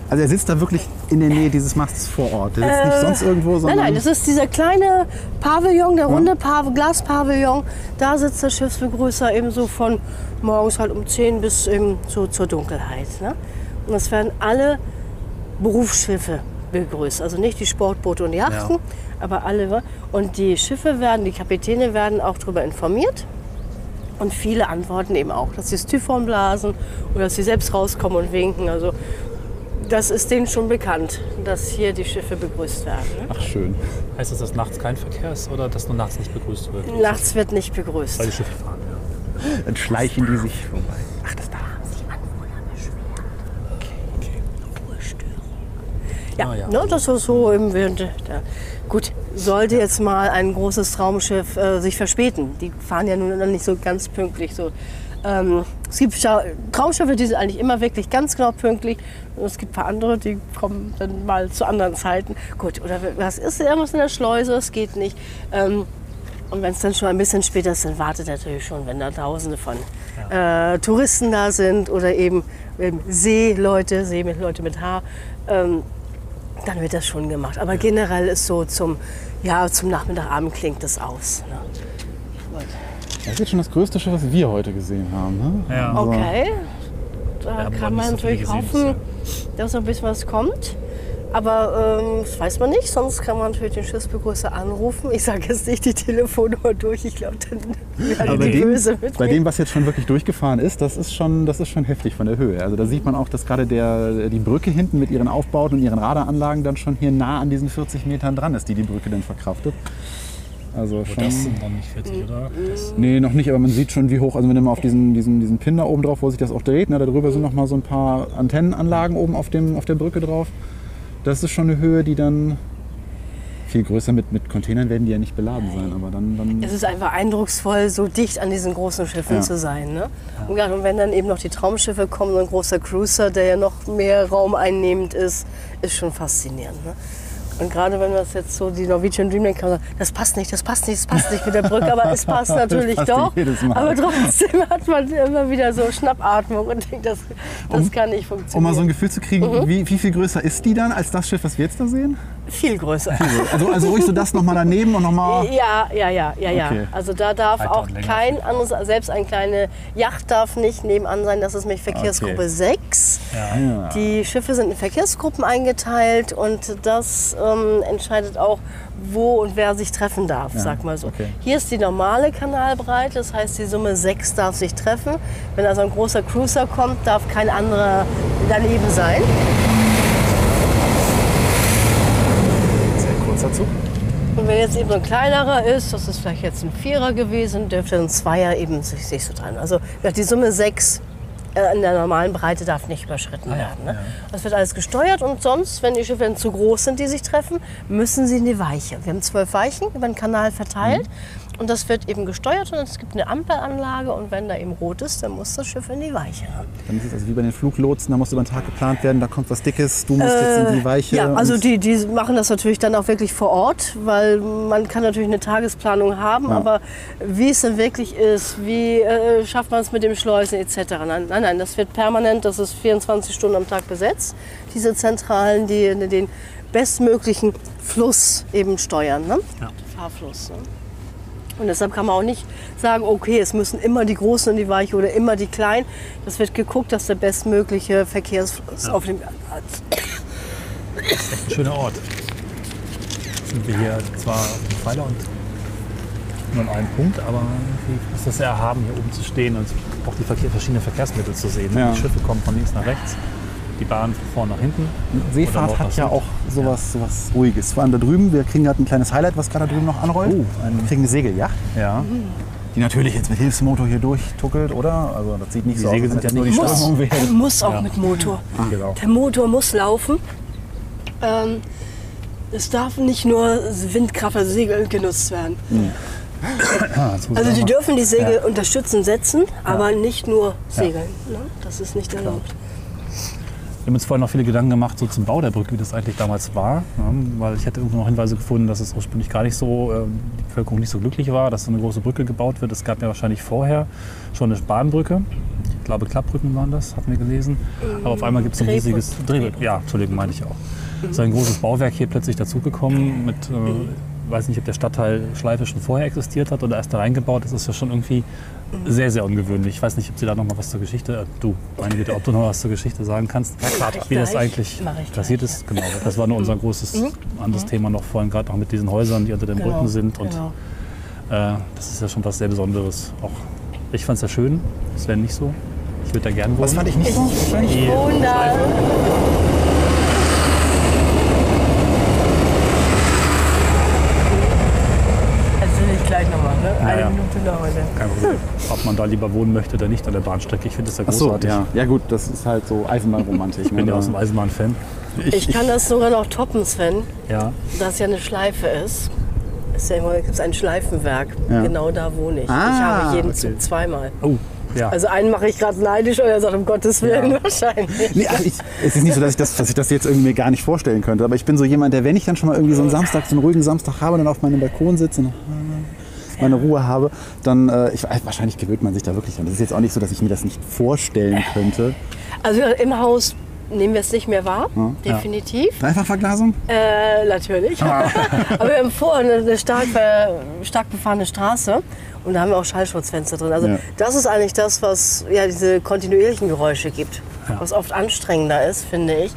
Also er sitzt da wirklich in der Nähe dieses Mastes vor Ort. Der sitzt nicht sonst irgendwo, Äh, Nein, sondern... nein, das ist dieser kleine Pavillon, der runde Pav Glaspavillon. Da sitzt der Schiffsbegrüßer eben so von morgens halt um 10 bis eben so zur Dunkelheit. Ne? Und es werden alle Berufsschiffe begrüßt. Also nicht die Sportboote und Yachten, aber alle. Und die Schiffe werden, die Kapitäne werden auch darüber informiert. Und viele antworten eben auch, dass sie das Typhon blasen oder dass sie selbst rauskommen und winken. Also das ist denen schon bekannt, dass hier die Schiffe begrüßt werden. Ne? Ach, schön. Heißt das, dass nachts kein Verkehr ist oder dass nur nachts nicht begrüßt wird? Nachts wird nicht begrüßt. Weil die Schiffe fahren, ja. Dann schleichen die sich vorbei. Ach, das da. Ja, Ah, ja. Ne, das ist so im Winter. Da. Gut, sollte jetzt mal ein großes Traumschiff äh, sich verspäten. Die fahren ja nun noch nicht so ganz pünktlich. So. Ähm, es gibt Traumschiffe, die sind eigentlich immer wirklich ganz genau pünktlich. Und es gibt ein paar andere, die kommen dann mal zu anderen Zeiten. Gut, oder was ist irgendwas in der Schleuse? Es geht nicht. Ähm, und wenn es dann schon ein bisschen später ist, dann wartet natürlich schon, wenn da Tausende von äh, Touristen da sind oder eben, eben Seeleute, Seeleute mit Haar, ähm, dann wird das schon gemacht. Aber generell ist so zum, ja, zum Nachmittagabend klingt das aus. Ne? Das ist jetzt schon das größte Schiff, was wir heute gesehen haben. Ne? Ja. Also, Okay, da kann man so natürlich gesehen hoffen, dass noch ein bisschen was kommt. Aber ähm, das weiß man nicht, sonst kann man natürlich den Schiffsbegrüßer anrufen. Ich sage jetzt nicht die Telefonnummer durch, ich glaube, dann werden die dem, böse mit bei mir. dem, was jetzt schon wirklich durchgefahren ist, das ist schon, das ist schon heftig von der Höhe. Also da sieht man auch, dass gerade der, die Brücke hinten mit ihren Aufbauten und ihren Radaranlagen dann schon hier nah an diesen 40 Metern dran ist, die die Brücke dann verkraftet. Also Aber schon. das sind noch nicht 40, oder? Das, Nee, noch nicht, aber man sieht schon, wie hoch. Also wenn du mal auf diesen, diesen, diesen Pin da oben drauf, wo sich das auch dreht, ne, da drüber sind noch mal so ein paar Antennenanlagen oben auf, dem, auf der Brücke drauf. Das ist schon eine Höhe, die dann viel größer mit, mit Containern werden die ja nicht beladen sein, aber dann, dann Es ist einfach eindrucksvoll, so dicht an diesen großen Schiffen Ja. zu sein. Ne? Und, gerade, und wenn dann eben noch die Traumschiffe kommen, so ein großer Cruiser, der ja noch mehr Raum einnehmend ist, ist schon faszinierend. Ne? Und gerade wenn das jetzt so die Norwegian Dreamliner kann, das passt nicht, das passt nicht, das passt nicht mit der Brücke, aber es passt natürlich passt doch. Aber trotzdem hat man immer wieder so Schnappatmung und denkt, das, das kann nicht um funktionieren. mal so ein Gefühl zu kriegen, Mhm. wie, wie viel größer ist die dann als das Schiff, was wir jetzt da sehen? Viel größer. Also, also ruhig so das nochmal daneben und nochmal. Ja, ja, ja, ja, ja. Okay. Also da darf Weiter auch kein anderes, selbst eine kleine Yacht darf nicht nebenan sein. Das ist nämlich Verkehrsgruppe Okay. 6. Ja. Die Schiffe sind in Verkehrsgruppen eingeteilt und das ähm, entscheidet auch, wo und wer sich treffen darf, sag mal so. okay. Hier ist die normale Kanalbreite, das heißt die Summe 6 darf sich treffen. Wenn also ein großer Cruiser kommt, darf kein anderer daneben sein. Zug. Und wenn jetzt eben so ein kleinerer ist, das ist vielleicht jetzt ein Vierer gewesen, dürfte ein Zweier eben sich, sich so dran. Also ja, die Summe 6 äh, in der normalen Breite darf nicht überschritten werden. Ne? Das wird alles gesteuert und sonst, wenn die Schiffe dann zu groß sind, die sich treffen, müssen sie in die Weiche. Wir haben zwölf Weichen über den Kanal verteilt und das wird eben gesteuert und es gibt eine Ampelanlage und wenn da eben rot ist, dann muss das Schiff in die Weiche. Dann ist es also wie bei den Fluglotsen, da muss über den Tag geplant werden, da kommt was Dickes, du musst jetzt in die Weiche. Äh, Ja, also die, die machen das natürlich dann auch wirklich vor Ort, weil man kann natürlich eine Tagesplanung haben, Ja. aber wie es dann wirklich ist, wie äh, schafft man es mit dem Schleusen etc. Nein, nein, nein, das wird permanent, das ist 24 Stunden am Tag besetzt, diese Zentralen, die den bestmöglichen Fluss eben steuern, ne? Ja. Fahrfluss. Ne? Und deshalb kann man auch nicht sagen, okay, es müssen immer die Großen in die Weiche oder immer die Kleinen. Das wird geguckt, dass der bestmögliche Verkehrsfluss auf dem ein schöner Ort. Jetzt sind wir hier zwar auf dem Pfeiler und nur an einem Punkt, aber irgendwie ist das sehr erhaben, hier oben zu stehen und auch die Verkehr, verschiedenen Verkehrsmittel zu sehen. Ja. Die Schiffe kommen von links nach rechts, die Bahn von vorn nach hinten. Seefahrt hat ja auch sowas, sowas Ruhiges. Vor allem da drüben, wir kriegen gerade ein kleines Highlight, was gerade da drüben noch anrollt. Oh, wir kriegen eine Segeljacht, Ja. die natürlich jetzt mit Hilfsmotor hier durchtuckelt, oder? Also das sieht nicht Die so Segel aus, als sind ja nur die Muss, Strömung wäre. muss auch mit Motor. Genau. Der Motor muss laufen. Ähm, es darf nicht nur Windkraft, also Segel genutzt werden. Also die dürfen die Segel unterstützend setzen, aber nicht nur segeln. Ne? Das ist nicht erlaubt. Wir haben uns vorhin noch viele Gedanken gemacht so zum Bau der Brücke, wie das eigentlich damals war. Ja, weil ich hätte irgendwo noch Hinweise gefunden, dass es ursprünglich gar nicht so, ähm, die Bevölkerung nicht so glücklich war, dass so eine große Brücke gebaut wird. Es gab ja wahrscheinlich vorher schon eine Bahnbrücke. Ich glaube, Klappbrücken waren das, hatten wir gelesen. Aber auf einmal gibt es ein riesiges Drehbrücken. Ja, Entschuldigung, meine ich auch. Ist ein großes Bauwerk hier plötzlich dazugekommen mit äh, weiß nicht, ob der Stadtteil Schleife schon vorher existiert hat oder erst da reingebaut. Das ist ja schon irgendwie sehr, sehr ungewöhnlich. Ich weiß nicht, ob Sie da noch mal was zur Geschichte, äh, du, meine Bitte, ob du noch was zur Geschichte sagen kannst, ich wie das eigentlich ich passiert ist. Genau, das war nur unser großes anderes Thema noch vorhin, gerade noch mit diesen Häusern, die unter den Genau, Brücken sind. Und genau. äh, das ist ja schon was sehr Besonderes. Auch ich fand es ja schön, das wäre nicht so. Ich würde da gerne wohnen. Was fand ich nicht so? Die wohne da. Schleife. Erzähl ich gleich nochmal, ne? Eine ja. Minute noch heute. Kein Problem. Ob man da lieber wohnen möchte oder nicht an der Bahnstrecke. Ich finde das ja Ach so, großartig. ja. Ja gut, das ist halt so Eisenbahnromantik. Ich bin ja aus dem Eisenbahn-Fan. Ich kann das sogar noch toppen, Sven, Ja. dass ja eine Schleife ist. ist ja immer, gibt es ein Schleifenwerk. Ja. Genau da wohne ich. Ah, ich habe jeden okay. Zug zweimal. Oh, ja. Also einen mache ich gerade neidisch und er sagt, um Gottes Willen Ja. wahrscheinlich. Nee, also ich, es ist nicht so, dass ich, das, dass ich das jetzt irgendwie mir gar nicht vorstellen könnte. Aber ich bin so jemand, der, wenn ich dann schon mal irgendwie so einen Samstag, so einen ruhigen Samstag habe, dann auf meinem Balkon sitze und meine Ruhe habe, dann, äh, ich, wahrscheinlich gewöhnt man sich da wirklich dran. Das ist jetzt auch nicht so, dass ich mir das nicht vorstellen könnte. Also im Haus nehmen wir es nicht mehr wahr, definitiv. Dreifachverglasung? Äh, natürlich. Ah. Aber wir haben vor eine, stark, stark befahrene Straße und da haben wir auch Schallschutzfenster drin. Also Ja. das ist eigentlich das, was ja diese kontinuierlichen Geräusche gibt, Ja. was oft anstrengender ist, finde ich.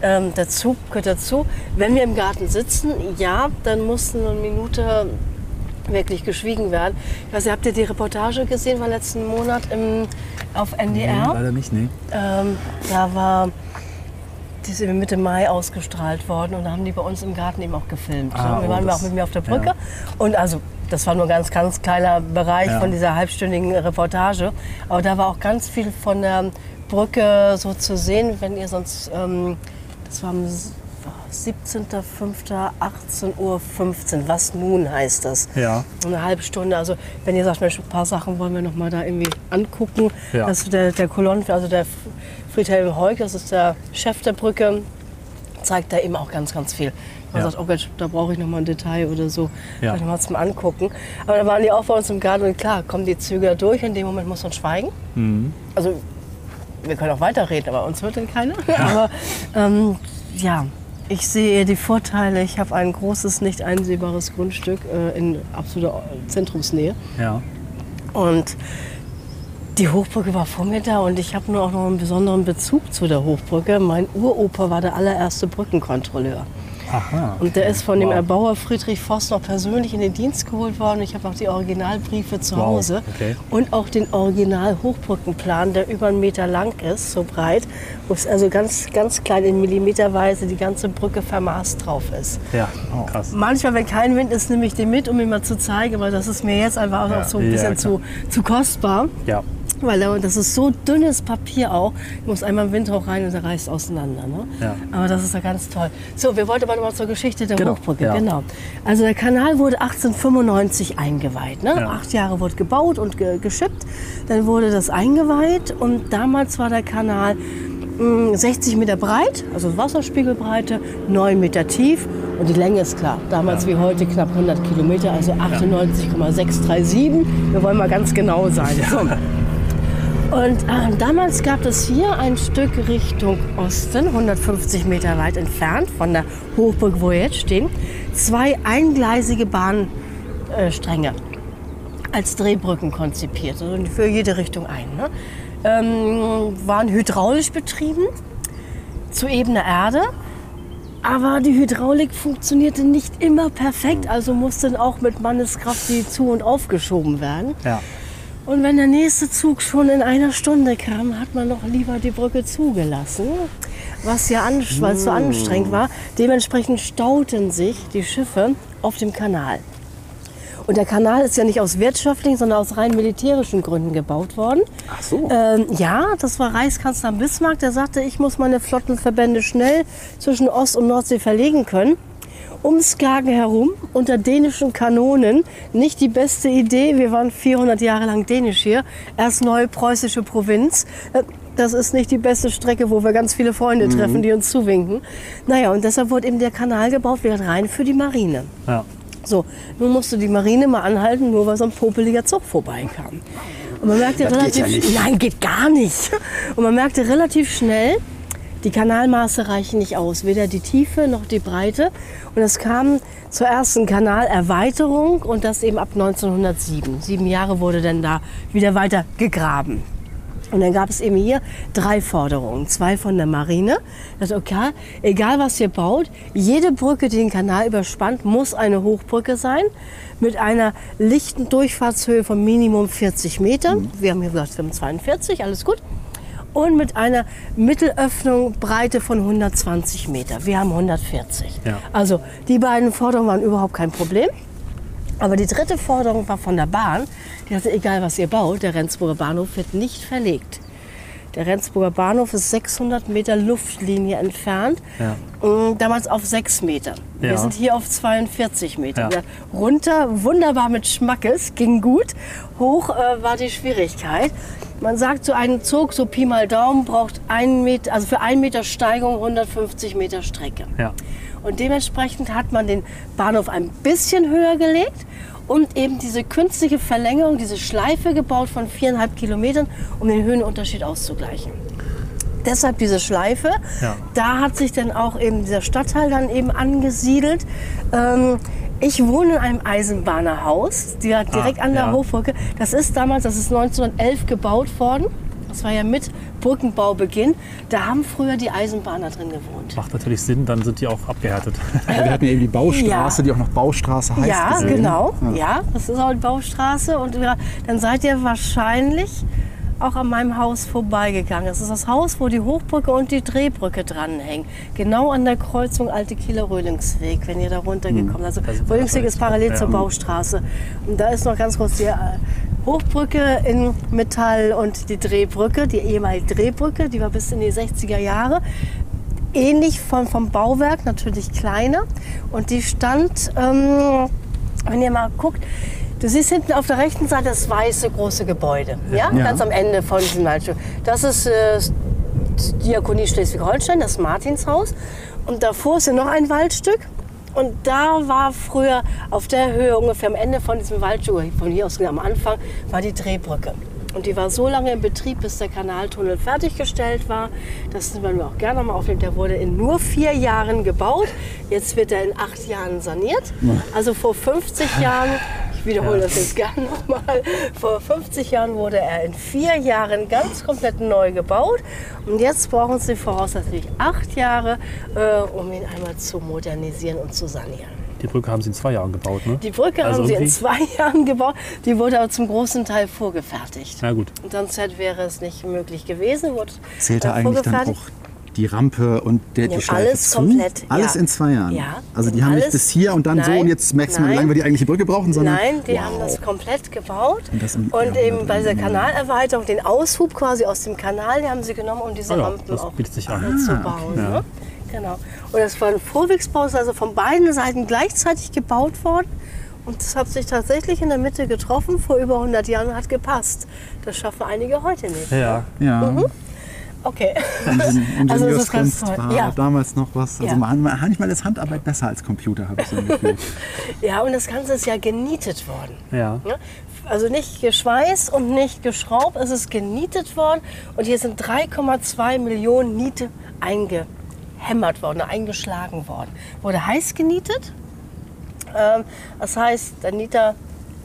Ähm, der Zug gehört dazu. Wenn wir im Garten sitzen, ja, dann muss eine Minute wirklich geschwiegen werden. Ich weiß nicht, habt ihr die Reportage gesehen von letzten Monat im, auf Nee, NDR? leider nicht, nee. Ähm, da war die ist Mitte Mai ausgestrahlt worden und da haben die bei uns im Garten eben auch gefilmt. Ah, wir oh, waren das- auch mit mir auf der Brücke ja. und also das war nur ein ganz, ganz kleiner Bereich Ja. von dieser halbstündigen Reportage. Aber da war auch ganz viel von der Brücke so zu sehen, wenn ihr sonst, ähm, das war am 17.05.18.15 Uhr, was nun heißt das. Ja. Eine halbe Stunde. Also wenn ihr sagt, Mensch, ein paar Sachen wollen wir noch mal da irgendwie angucken. Ja. Also der, der Kolonn, also der Friedhelm Heuk, das ist der Chef der Brücke, zeigt da eben auch ganz, ganz viel. Man Ja. sagt, oh Gott, da brauche ich noch mal ein Detail oder so. Ja. Ja. mal zum Angucken. Aber da waren die auch bei uns im Garten und klar, kommen die Züge da durch. In dem Moment muss man schweigen. Mhm. Also wir können auch weiterreden, aber uns hört denn keiner. aber ähm, ja, ich sehe die Vorteile. Ich habe ein großes, nicht einsehbares Grundstück äh, in absoluter Zentrumsnähe. Ja. Und die Hochbrücke war vor mir da und ich habe nur auch noch einen besonderen Bezug zu der Hochbrücke. Mein Uropa war der allererste Brückenkontrolleur. Aha. Und der ist von dem Wow. Erbauer Friedrich Voss noch persönlich in den Dienst geholt worden. Ich habe auch die Originalbriefe zu Wow, Hause okay. und auch den Original-Hochbrückenplan, der über einen Meter lang ist, so breit, wo es also ganz, ganz klein in Millimeterweise die ganze Brücke vermaßt drauf ist. Ja, krass. Manchmal, wenn kein Wind ist, nehme ich den mit, um ihm mal zu zeigen, aber das ist mir jetzt einfach auch so ein Ja, bisschen klar. zu, zu kostbar. Ja. Weil da- das ist so dünnes Papier auch. Ich muss einmal im Windhauch rein und der reißt auseinander. Ne? Ja. Aber das ist ja ganz toll. So, wir wollten aber noch mal zur Geschichte der Genau, Hochbrücke. ja. Genau. Also der Kanal wurde 1895 eingeweiht. Ne? Ja. Acht Jahre wurde gebaut und ge geschippt. Dann wurde das eingeweiht und damals war der Kanal mh, 60 Meter breit, also Wasserspiegelbreite, 9 Meter tief und die Länge ist klar. Damals wie heute knapp 100 Kilometer, also 98,637. Wir wollen mal ganz genau sein. So. Und äh, damals gab es hier ein Stück Richtung Osten, 150 Meter weit entfernt von der Hochburg, wo wir jetzt stehen, zwei eingleisige Bahnstränge als Drehbrücken konzipiert, also für jede Richtung ein. Ne? Ähm, waren hydraulisch betrieben, zu ebener Erde. Aber die Hydraulik funktionierte nicht immer perfekt, also mussten auch mit Manneskraft die zu- und aufgeschoben werden. Ja. Und wenn der nächste Zug schon in einer Stunde kam, hat man noch lieber die Brücke zugelassen, was ja an, weil es so anstrengend war. Dementsprechend stauten sich die Schiffe auf dem Kanal. Und der Kanal ist ja nicht aus wirtschaftlichen, sondern aus rein militärischen Gründen gebaut worden. Ach so. Ähm, ja, das war Reichskanzler Bismarck, der sagte, ich muss meine Flottenverbände schnell zwischen Ost- und Nordsee verlegen können. Um Skagen herum, unter dänischen Kanonen, nicht die beste Idee. Wir waren 400 Jahre lang dänisch hier. Erst neue preußische Provinz. Äh, Das ist nicht die beste Strecke, wo wir ganz viele Freunde treffen, die uns zuwinken. Naja, und deshalb wurde eben der Kanal gebaut, wieder rein für die Marine. Ja. So, nun musste die Marine mal anhalten, nur weil so ein popeliger Zug vorbeikam. Und man merkte Das geht relativ ja nicht. nein, geht gar nicht. Und man merkte relativ schnell, die Kanalmaße reichen nicht aus, weder die Tiefe noch die Breite. Und es kam zur ersten Kanalerweiterung und das eben ab 1907. Sieben Jahre wurde dann da wieder weiter gegraben. Und dann gab es eben hier drei Forderungen. Zwei von der Marine. Das okay, egal was ihr baut, jede Brücke, die den Kanal überspannt, muss eine Hochbrücke sein. Mit einer lichten Durchfahrtshöhe von Minimum 40 Metern. Wir haben hier gesagt, wir haben 42, alles gut. Und mit einer Mittelöffnung Breite von 120 Meter. Wir haben 140. Ja. Also die beiden Forderungen waren überhaupt kein Problem. Aber die dritte Forderung war von der Bahn. Die sagte, egal was ihr baut, der Rendsburger Bahnhof wird nicht verlegt. Der Rendsburger Bahnhof ist 600 Meter Luftlinie entfernt, Ja. Mm, damals auf 6 Meter. Wir Ja. sind hier auf 42 Meter. Ja. Wir Runter, wunderbar mit Schmackes, ging gut. Hoch äh, war die Schwierigkeit. Man sagt, so ein Zug, so Pi mal Daumen, braucht ein Meter, also für einen Meter Steigung 150 Meter Strecke. Ja. Und dementsprechend hat man den Bahnhof ein bisschen höher gelegt und eben diese künstliche Verlängerung, diese Schleife gebaut von viereinhalb Kilometern, um den Höhenunterschied auszugleichen. Deshalb diese Schleife. Ja. Da hat sich dann auch eben dieser Stadtteil dann eben angesiedelt. Ähm, ich wohne in einem Eisenbahnerhaus, direkt direkt Ah, an der ja. Hochbrücke. Das ist damals, das ist 1911 gebaut worden. Das war ja mit Brückenbaubeginn. Da haben früher die Eisenbahner drin gewohnt. Macht natürlich Sinn, dann sind die auch abgehärtet. Wir hatten ja eben die Baustraße, Ja. die auch noch Baustraße heißt. Ja, gesehen. genau. Ja. Ja. das ist auch die Baustraße. Und wir, dann seid ihr wahrscheinlich auch an meinem Haus vorbeigegangen. Das ist das Haus, wo die Hochbrücke und die Drehbrücke dranhängen. Genau an der Kreuzung Alte Kieler Röhlingsweg, wenn ihr da runtergekommen seid. Da Also wir Röhlingsweg ist parallel Ja. zur Baustraße. Und da ist noch ganz kurz die äh, Hochbrücke in Metall und die Drehbrücke, die ehemalige Drehbrücke, die war bis in die 60er Jahre ähnlich vom, vom Bauwerk, natürlich kleiner. Und die stand, ähm, wenn ihr mal guckt, du siehst hinten auf der rechten Seite das weiße große Gebäude. Ja? Ja. Ganz am Ende von diesem Waldstück. Das ist äh, Diakonie Schleswig-Holstein, das Martinshaus. Und davor ist ja noch ein Waldstück. Und da war früher auf der Höhe ungefähr am Ende von diesem Waldstück, von hier aus am Anfang, war die Drehbrücke. Und die war so lange in Betrieb, bis der Kanaltunnel fertiggestellt war. Das wollen wir auch gerne mal aufnehmen. Der wurde in nur vier Jahren gebaut. Jetzt wird er in acht Jahren saniert. Also vor 50 Jahren, ich wiederhole das jetzt gerne nochmal, vor 50 Jahren wurde er in vier Jahren ganz komplett neu gebaut. Und jetzt brauchen Sie voraussichtlich acht Jahre, äh, um ihn einmal zu modernisieren und zu sanieren. Die Brücke haben sie in zwei Jahren gebaut, ne? Die Brücke Also haben sie in zwei Jahren gebaut. Die wurde aber zum großen Teil vorgefertigt. Na gut. Und sonst wäre es nicht möglich gewesen. Wurde Zählt da äh, eigentlich dann vorgefertigt. auch die Rampe und der, die Schleife alles zu? komplett, Alles ja. in zwei Jahren? Ja, Also die haben nicht bis hier und dann so Nein, und jetzt merkst du mal, wie lange wir die eigentliche Brücke brauchen, sondern Nein, die wow. haben das komplett gebaut. Und das Und eben bei dieser. Kanalerweiterung, den Aushub quasi aus dem Kanal, den haben sie genommen, um diese Ah ja, Rampen das auch bietet sich an. äh, zu Ah, bauen. okay. Ne? Genau. Und das war ein Vorwegsbau, ist also von beiden Seiten gleichzeitig gebaut worden. Und das hat sich tatsächlich in der Mitte getroffen vor über 100 Jahren hat gepasst. Das schaffen einige heute nicht. Ja. Ja, Okay. Also es ist ganz Ingenieurskunst toll. war Ja. damals noch was. Also Ja. man- manchmal ist Handarbeit besser als Computer, habe ich so ein Gefühl. Ja, und das Ganze ist ja genietet worden. Ja. Ja? Also nicht geschweißt und nicht geschraubt, es ist genietet worden. Und hier sind 3,2 Millionen Niete eingehämmert worden, eingeschlagen worden. Wurde heiß genietet. Ähm, das heißt, der Nieter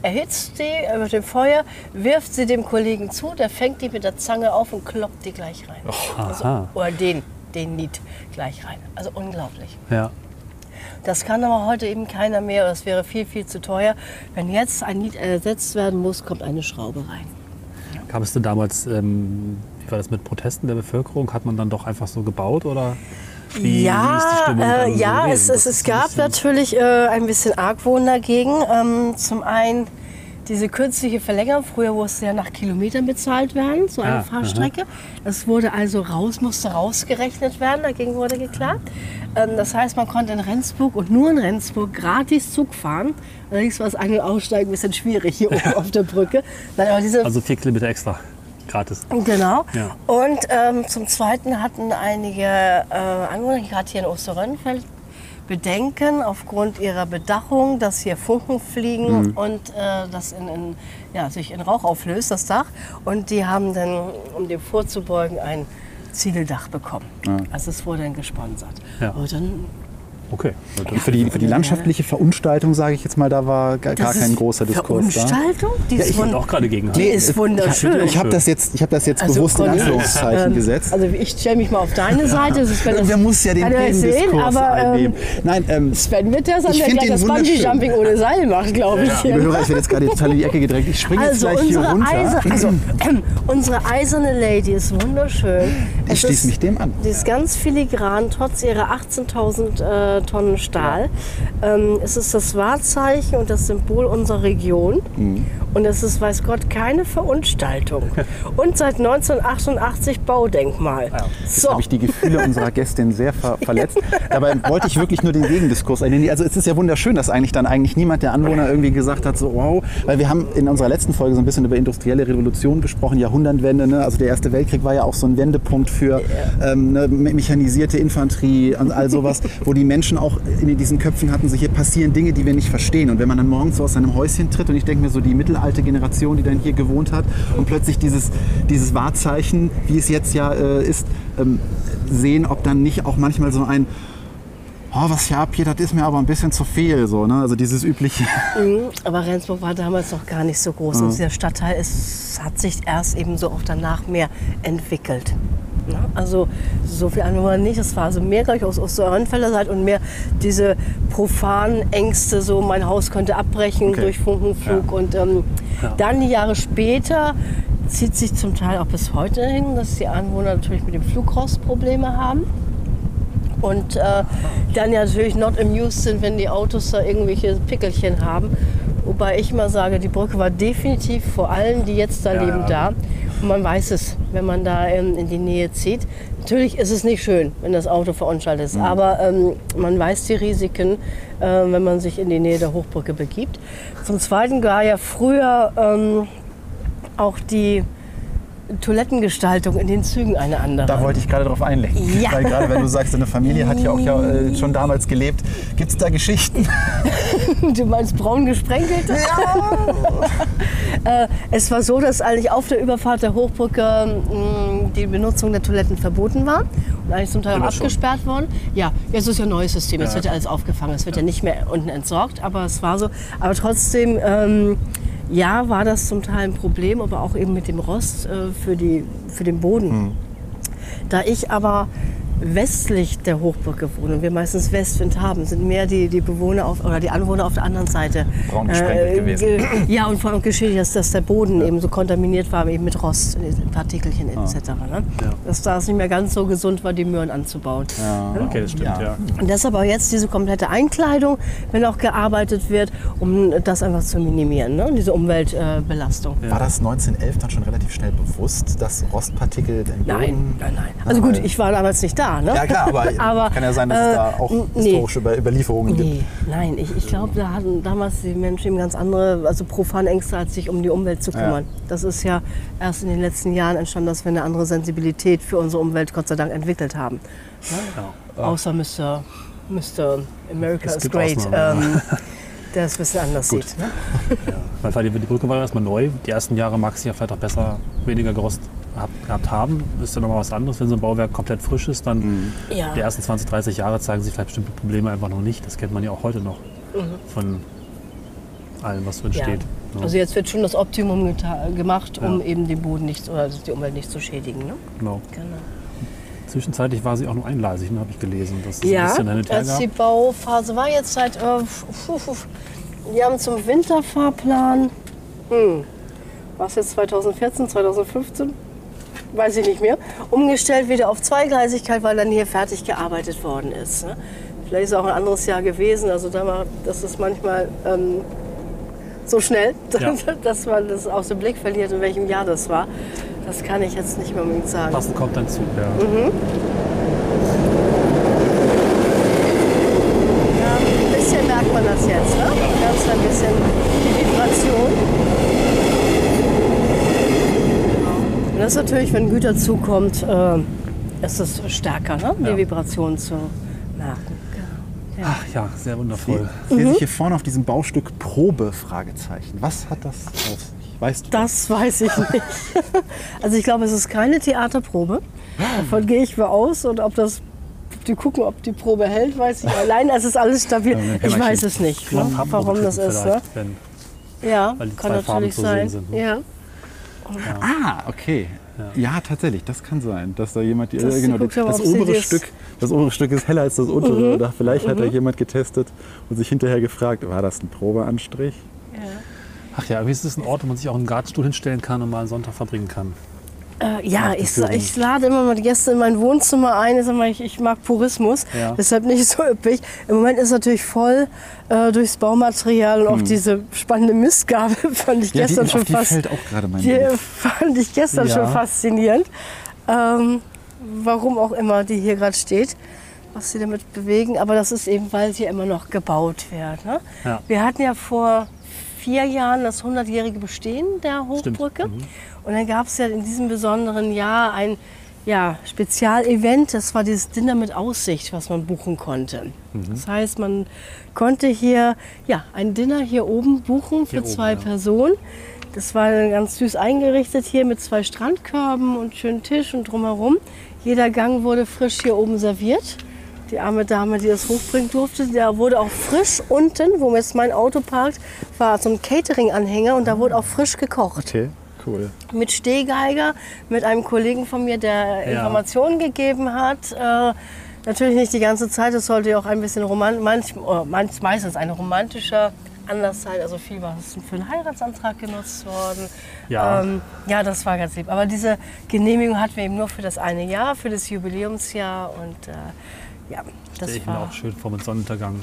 erhitzt die äh, mit dem Feuer, wirft sie dem Kollegen zu, der fängt die mit der Zange auf und kloppt die gleich rein. Also, Aha. oder den, den Niet gleich rein. Also unglaublich. Ja. Das kann aber heute eben keiner mehr. Das wäre viel, viel zu teuer. Wenn jetzt ein Niet ersetzt werden muss, kommt eine Schraube rein. Gab es denn damals, ähm, wie war das mit Protesten der Bevölkerung? Hat man dann doch einfach so gebaut oder? Wie ja, Stimmung äh, so ja gewesen? es, es, es so gab natürlich äh, ein bisschen Argwohn dagegen. Ähm, zum einen diese künstliche Verlängerung. Früher musste ja nach Kilometern bezahlt werden, so eine Ah, Fahrstrecke. Das wurde also raus, musste rausgerechnet werden, dagegen wurde geklagt. Ähm, das heißt, man konnte in Rendsburg und nur in Rendsburg gratis Zug fahren. Allerdings war das Ein- und Aussteigen ein bisschen schwierig hier oben auf der Brücke. Nein, Also vier Kilometer extra. Gratis. Genau. Ja. Und ähm, zum Zweiten hatten einige äh, Anwohner, gerade hier in Osterrönfeld, Bedenken aufgrund ihrer Bedachung, dass hier Funken fliegen und äh, das in, in, ja, sich in Rauch auflöst, das Dach. Und die haben dann, um dem vorzubeugen, ein Ziegeldach bekommen. Also es wurde dann gesponsert. Ja. Und dann Okay. Für die, für die landschaftliche Verunstaltung, sage ich jetzt mal, da war gar, gar kein großer Diskurs da. Verunstaltung? Die Ja, ist ich Ich bin auch gerade gegen. Die ist wunderschön. Ich habe das jetzt, ich hab das jetzt Also bewusst in Anführungszeichen ähm, gesetzt. Also ich stelle mich mal auf deine Seite. Das ist, wenn das Wer muss ja den Themendiskurs aber ähm, einnehmen. Nein, ähm, Sven wird das, Ich der gleich das. Bungee-Jumping ohne Seil macht, glaube ich. liebe Hörer, ich werde jetzt gerade total in die Ecke gedrängt. Ich springe jetzt Also gleich hier runter. Eise, also, ähm, unsere eiserne Lady ist wunderschön. ich schließe mich dem an. Die ist ganz filigran, trotz ihrer 18.000 äh, Tonnen Stahl. Ähm, es ist das Wahrzeichen und das Symbol unserer Region. Mhm. Und es ist, weiß Gott, keine Verunstaltung. Und seit 1988 Baudenkmal. Jetzt So. habe ich die Gefühle unserer Gästin sehr ver verletzt. Dabei wollte ich wirklich nur den Gegendiskurs einnehmen. Also es ist ja wunderschön, dass eigentlich dann eigentlich niemand der Anwohner irgendwie gesagt hat, so wow, weil wir haben in unserer letzten Folge so ein bisschen über industrielle Revolution gesprochen, Jahrhundertwende. Ne? Also der Erste Weltkrieg war ja auch so ein Wendepunkt für ähm, ne, me- mechanisierte Infanterie und all sowas, wo die Menschen auch in diesen Köpfen hatten, so hier passieren Dinge, die wir nicht verstehen. Und wenn man dann morgens so aus seinem Häuschen tritt und ich denke mir so die mittelalte Generation, die dann hier gewohnt hat und plötzlich dieses, dieses Wahrzeichen, wie es jetzt ja äh, ist, ähm, sehen, ob dann nicht auch manchmal so ein Oh, was hier abgeht, das ist mir aber ein bisschen zu viel. So, ne? Also dieses übliche. Mhm, Aber Rendsburg war damals noch gar nicht so groß. Und dieser Stadtteil ist, hat sich erst eben so auch danach mehr entwickelt. Ne? Also so viel Anwohner nicht. Es war also mehr gleich aus, aus der Rheinfelder Seite und mehr diese profanen Ängste, so mein Haus könnte abbrechen Okay. durch Funkenflug. Und ähm, dann die Jahre später zieht sich zum Teil auch bis heute hin, dass die Anwohner natürlich mit dem Flugrost Probleme haben. Und äh, dann ja natürlich not amused sind, wenn die Autos da irgendwelche Pickelchen haben. Wobei ich mal sage, die Brücke war definitiv vor allen, die jetzt da Ja, leben, ja. da. Man weiß es, wenn man da ähm, in die Nähe zieht. Natürlich ist es nicht schön, wenn das Auto verunstaltet ist. Aber ähm, man weiß die Risiken, äh, wenn man sich in die Nähe der Hochbrücke begibt. Zum Zweiten war ja früher ähm, auch die Toilettengestaltung in den Zügen eine andere. Da wollte ich gerade drauf einlenken. Ja. Weil gerade wenn du sagst, deine Familie hat ja auch ja, äh, schon damals gelebt. Gibt es da Geschichten? Du meinst braun gesprenkelt? äh, es war so, dass eigentlich auf der Überfahrt der Hochbrücke mh, die Benutzung der Toiletten verboten war und eigentlich zum Teil auch Immer schon. abgesperrt worden. Ja, jetzt ist ja ein neues System. Jetzt wird ja alles aufgefangen. Es wird ja. nicht mehr unten entsorgt, aber es war so. Aber trotzdem, ähm, ja, war das zum Teil ein Problem, aber auch eben mit dem Rost äh, für, die, für den Boden. Da ich aber westlich der Hochbrücke wohne und wir meistens Westwind haben, sind mehr die, die Bewohner auf, oder die Anwohner auf der anderen Seite. Braun gesprenkelt gewesen. ge- Ja, und vor allem geschehen, dass, dass der Boden eben so kontaminiert war, eben mit Rost, Partikelchen etc. Ne? Dass da es nicht mehr ganz so gesund war, die Möhren anzubauen. Okay, das stimmt, Ja. ja. Und deshalb auch jetzt diese komplette Einkleidung, wenn auch gearbeitet wird, um das einfach zu minimieren, ne? diese Umweltbelastung. War das 1911 dann schon relativ schnell bewusst, dass Rostpartikel den Nein, Boden... nein, nein. Also gut, ich war damals nicht da. Ne? Ja klar, aber, Aber, kann ja sein, dass es äh, da auch nee. historische Über Überlieferungen gibt. Nee, nein, ich, ich glaube, da hatten damals die Menschen eben ganz andere, also profane Ängste, als sich um die Umwelt zu kümmern. Das ist ja erst in den letzten Jahren entstanden, dass wir eine andere Sensibilität für unsere Umwelt Gott sei Dank entwickelt haben. Ja. Außer Mr. Mr. America Es is gibt great, ähm, der es ein bisschen anders sieht. Ne? Weil die, die Brücke war ja erstmal neu. Die ersten Jahre mag sie ja vielleicht auch besser, weniger Gerost gehabt, gehabt haben. Ist ja nochmal was anderes, wenn so ein Bauwerk komplett frisch ist. Dann Ja. die ersten 20, 30 Jahre zeigen sich vielleicht bestimmte Probleme einfach noch nicht. Das kennt man ja auch heute noch von allem, was drin Mhm. Ja. Also jetzt wird schon das Optimum gemacht, um Ja. eben den Boden nicht oder die Umwelt nicht zu schädigen. Ne? genau. Genau. Zwischenzeitlich war sie auch nur eingleisig, ne, habe ich gelesen. Das ist ein Ja, als die. Bauphase war jetzt seit. Äh, die haben zum Winterfahrplan. Hm, war es jetzt 2014, 2015? Weiß ich nicht mehr. Umgestellt wieder auf Zweigleisigkeit, weil dann hier fertig gearbeitet worden ist. Ne? Vielleicht ist es auch ein anderes Jahr gewesen. Also da war, das ist manchmal ähm, so schnell, Ja. dass man das aus dem Blick verliert, in welchem Jahr das war. Das kann ich jetzt nicht mehr unbedingt sagen. Passend kommt dann Zug, ja. Mhm. Ja, ein bisschen merkt man das jetzt, ne? Ganz ein bisschen die Vibration. Und das ist natürlich, wenn ein Güterzug kommt, äh, ist es stärker, ne? die Ja. Vibration zu merken. Genau. Ach ja, sehr wundervoll. Ich sehe Mhm. hier vorne auf diesem Baustück Probe, Fragezeichen. Was hat das auf sich? Weißt du? Das weiß ich nicht. Also ich glaube, es ist keine Theaterprobe. Davon gehe ich mal aus und ob das die gucken, ob die Probe hält, weiß ich. Allein es ist alles stabil. Ich weiß es nicht, ne, warum das ist. Ne? Wenn, Ja, kann natürlich sein. sind, ne? Ja. Ah, okay. Ja. tatsächlich, das kann sein, dass da jemand, die, Das- äh, genau, das sie obere das- Stück, das obere Stück ist heller als das untere. Oder vielleicht hat da jemand getestet und sich hinterher gefragt, war das ein Probeanstrich? ach ja, wie ist es ein Ort, wo man sich auch einen Gartenstuhl hinstellen kann und mal einen Sonntag verbringen kann? Äh, ja, die ich, ich lade immer mal die Gäste in mein Wohnzimmer ein. Ich, mal, ich, ich mag Purismus, Ja. deshalb nicht so üppig. Im Moment ist es natürlich voll äh, durchs Baumaterial und auch diese spannende Mistgabel fand ich Hm. Ja, die, gestern auf schon die fast. fällt auch gerade mein Die Blick. fand ich gestern Ja. schon faszinierend. Ähm, warum auch immer die hier gerade steht, was sie damit bewegen. Aber das ist eben, weil hier immer noch gebaut wird. Ne? Wir hatten ja vor vier Jahren das 100-jährige Bestehen der Hochbrücke. Und dann gab es ja in diesem besonderen Jahr ein ja, Spezialevent. Das war dieses Dinner mit Aussicht, was man buchen konnte. Das heißt, man konnte hier ja, ein Dinner hier oben buchen für Hier oben, zwei ja. Personen. Das war ganz süß eingerichtet hier mit zwei Strandkörben und schönen Tisch und drumherum. Jeder Gang wurde frisch hier oben serviert. Die arme Dame, die das hochbringen durfte, da wurde auch frisch unten, wo jetzt mein Auto parkt, war so ein Catering-Anhänger und da wurde auch frisch gekocht. Okay, cool. Mit Stehgeiger, mit einem Kollegen von mir, der Ja. Informationen gegeben hat. Äh, natürlich nicht die ganze Zeit, es sollte ja auch ein bisschen romantisch, manch, oder manch, meistens ein romantischer Anlass sein. Also viel war es für einen Heiratsantrag genutzt worden. Ja. ähm, ja, das war ganz lieb. Aber diese Genehmigung hatten wir eben nur für das eine Jahr, für das Jubiläumsjahr. Und äh, ja, das Stell ich mir war. auch schön vor mit Sonnenuntergang.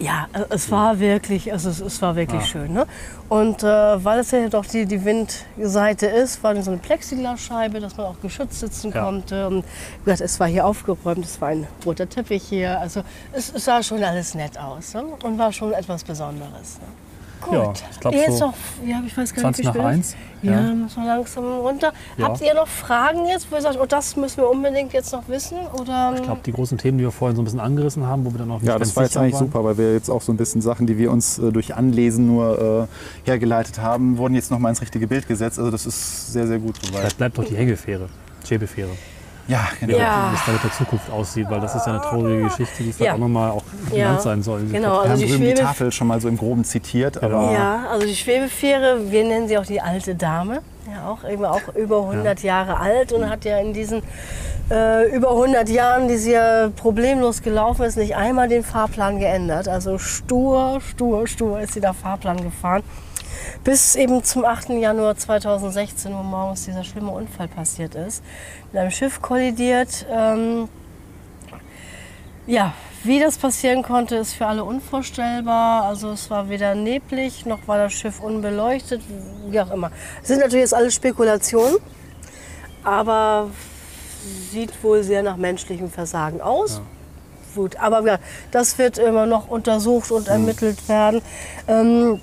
Ja, äh, es war wirklich, also es, es war wirklich Ah. schön. Ne? Und äh, weil es ja doch die, die Windseite ist, war so eine Plexiglasscheibe, dass man auch geschützt sitzen Ja. konnte. Und gesagt, es war hier aufgeräumt, es war ein roter Teppich hier. Also es, es sah schon alles nett aus ne? und war schon etwas Besonderes. Ne? Gut, Ja, ich glaub jetzt so noch, ja, ich weiß gar 20 nicht, wie nach spät 1. es ist. Ja, Ja. müssen wir langsam runter. Ja. Habt ihr noch Fragen jetzt, wo ihr sagt, oh, das müssen wir unbedingt jetzt noch wissen? Oder? Ich glaube, die großen Themen, die wir vorhin so ein bisschen angerissen haben, wo wir dann noch nicht Ja, ganz das war jetzt eigentlich waren. super, weil wir jetzt auch so ein bisschen Sachen, die wir uns äh, durch Anlesen nur äh, hergeleitet haben, wurden jetzt nochmal ins richtige Bild gesetzt. Also das ist sehr, sehr gut soweit. Vielleicht bleibt doch die Hängefähre, Schäbefähre. Ja, genau. Ja. Wie es da mit der Zukunft aussieht, weil das ist ja eine traurige Geschichte, die vielleicht Ja. auch nochmal auch Ja. genannt sein soll. Genau, Wir also haben die die Tafel schon mal so im Groben zitiert, aber Ja, also die Schwebefähre, wir nennen sie auch die alte Dame, ja auch eben auch über 100 Jahre alt und hat ja in diesen äh, über 100 Jahren, die sie ja problemlos gelaufen ist, nicht einmal den Fahrplan geändert. Also stur, stur, stur ist sie da Fahrplan gefahren. Bis eben zum 8. Januar 2016, wo morgens dieser schlimme Unfall passiert ist. Mit einem Schiff kollidiert. Ähm, ja, wie das passieren konnte, ist für alle unvorstellbar. Also es war weder neblig, noch war das Schiff unbeleuchtet, wie auch immer. Es sind natürlich jetzt alles Spekulationen, aber sieht wohl sehr nach menschlichem Versagen aus. Gut, aber ja, das wird immer noch untersucht und ermittelt werden. Ähm,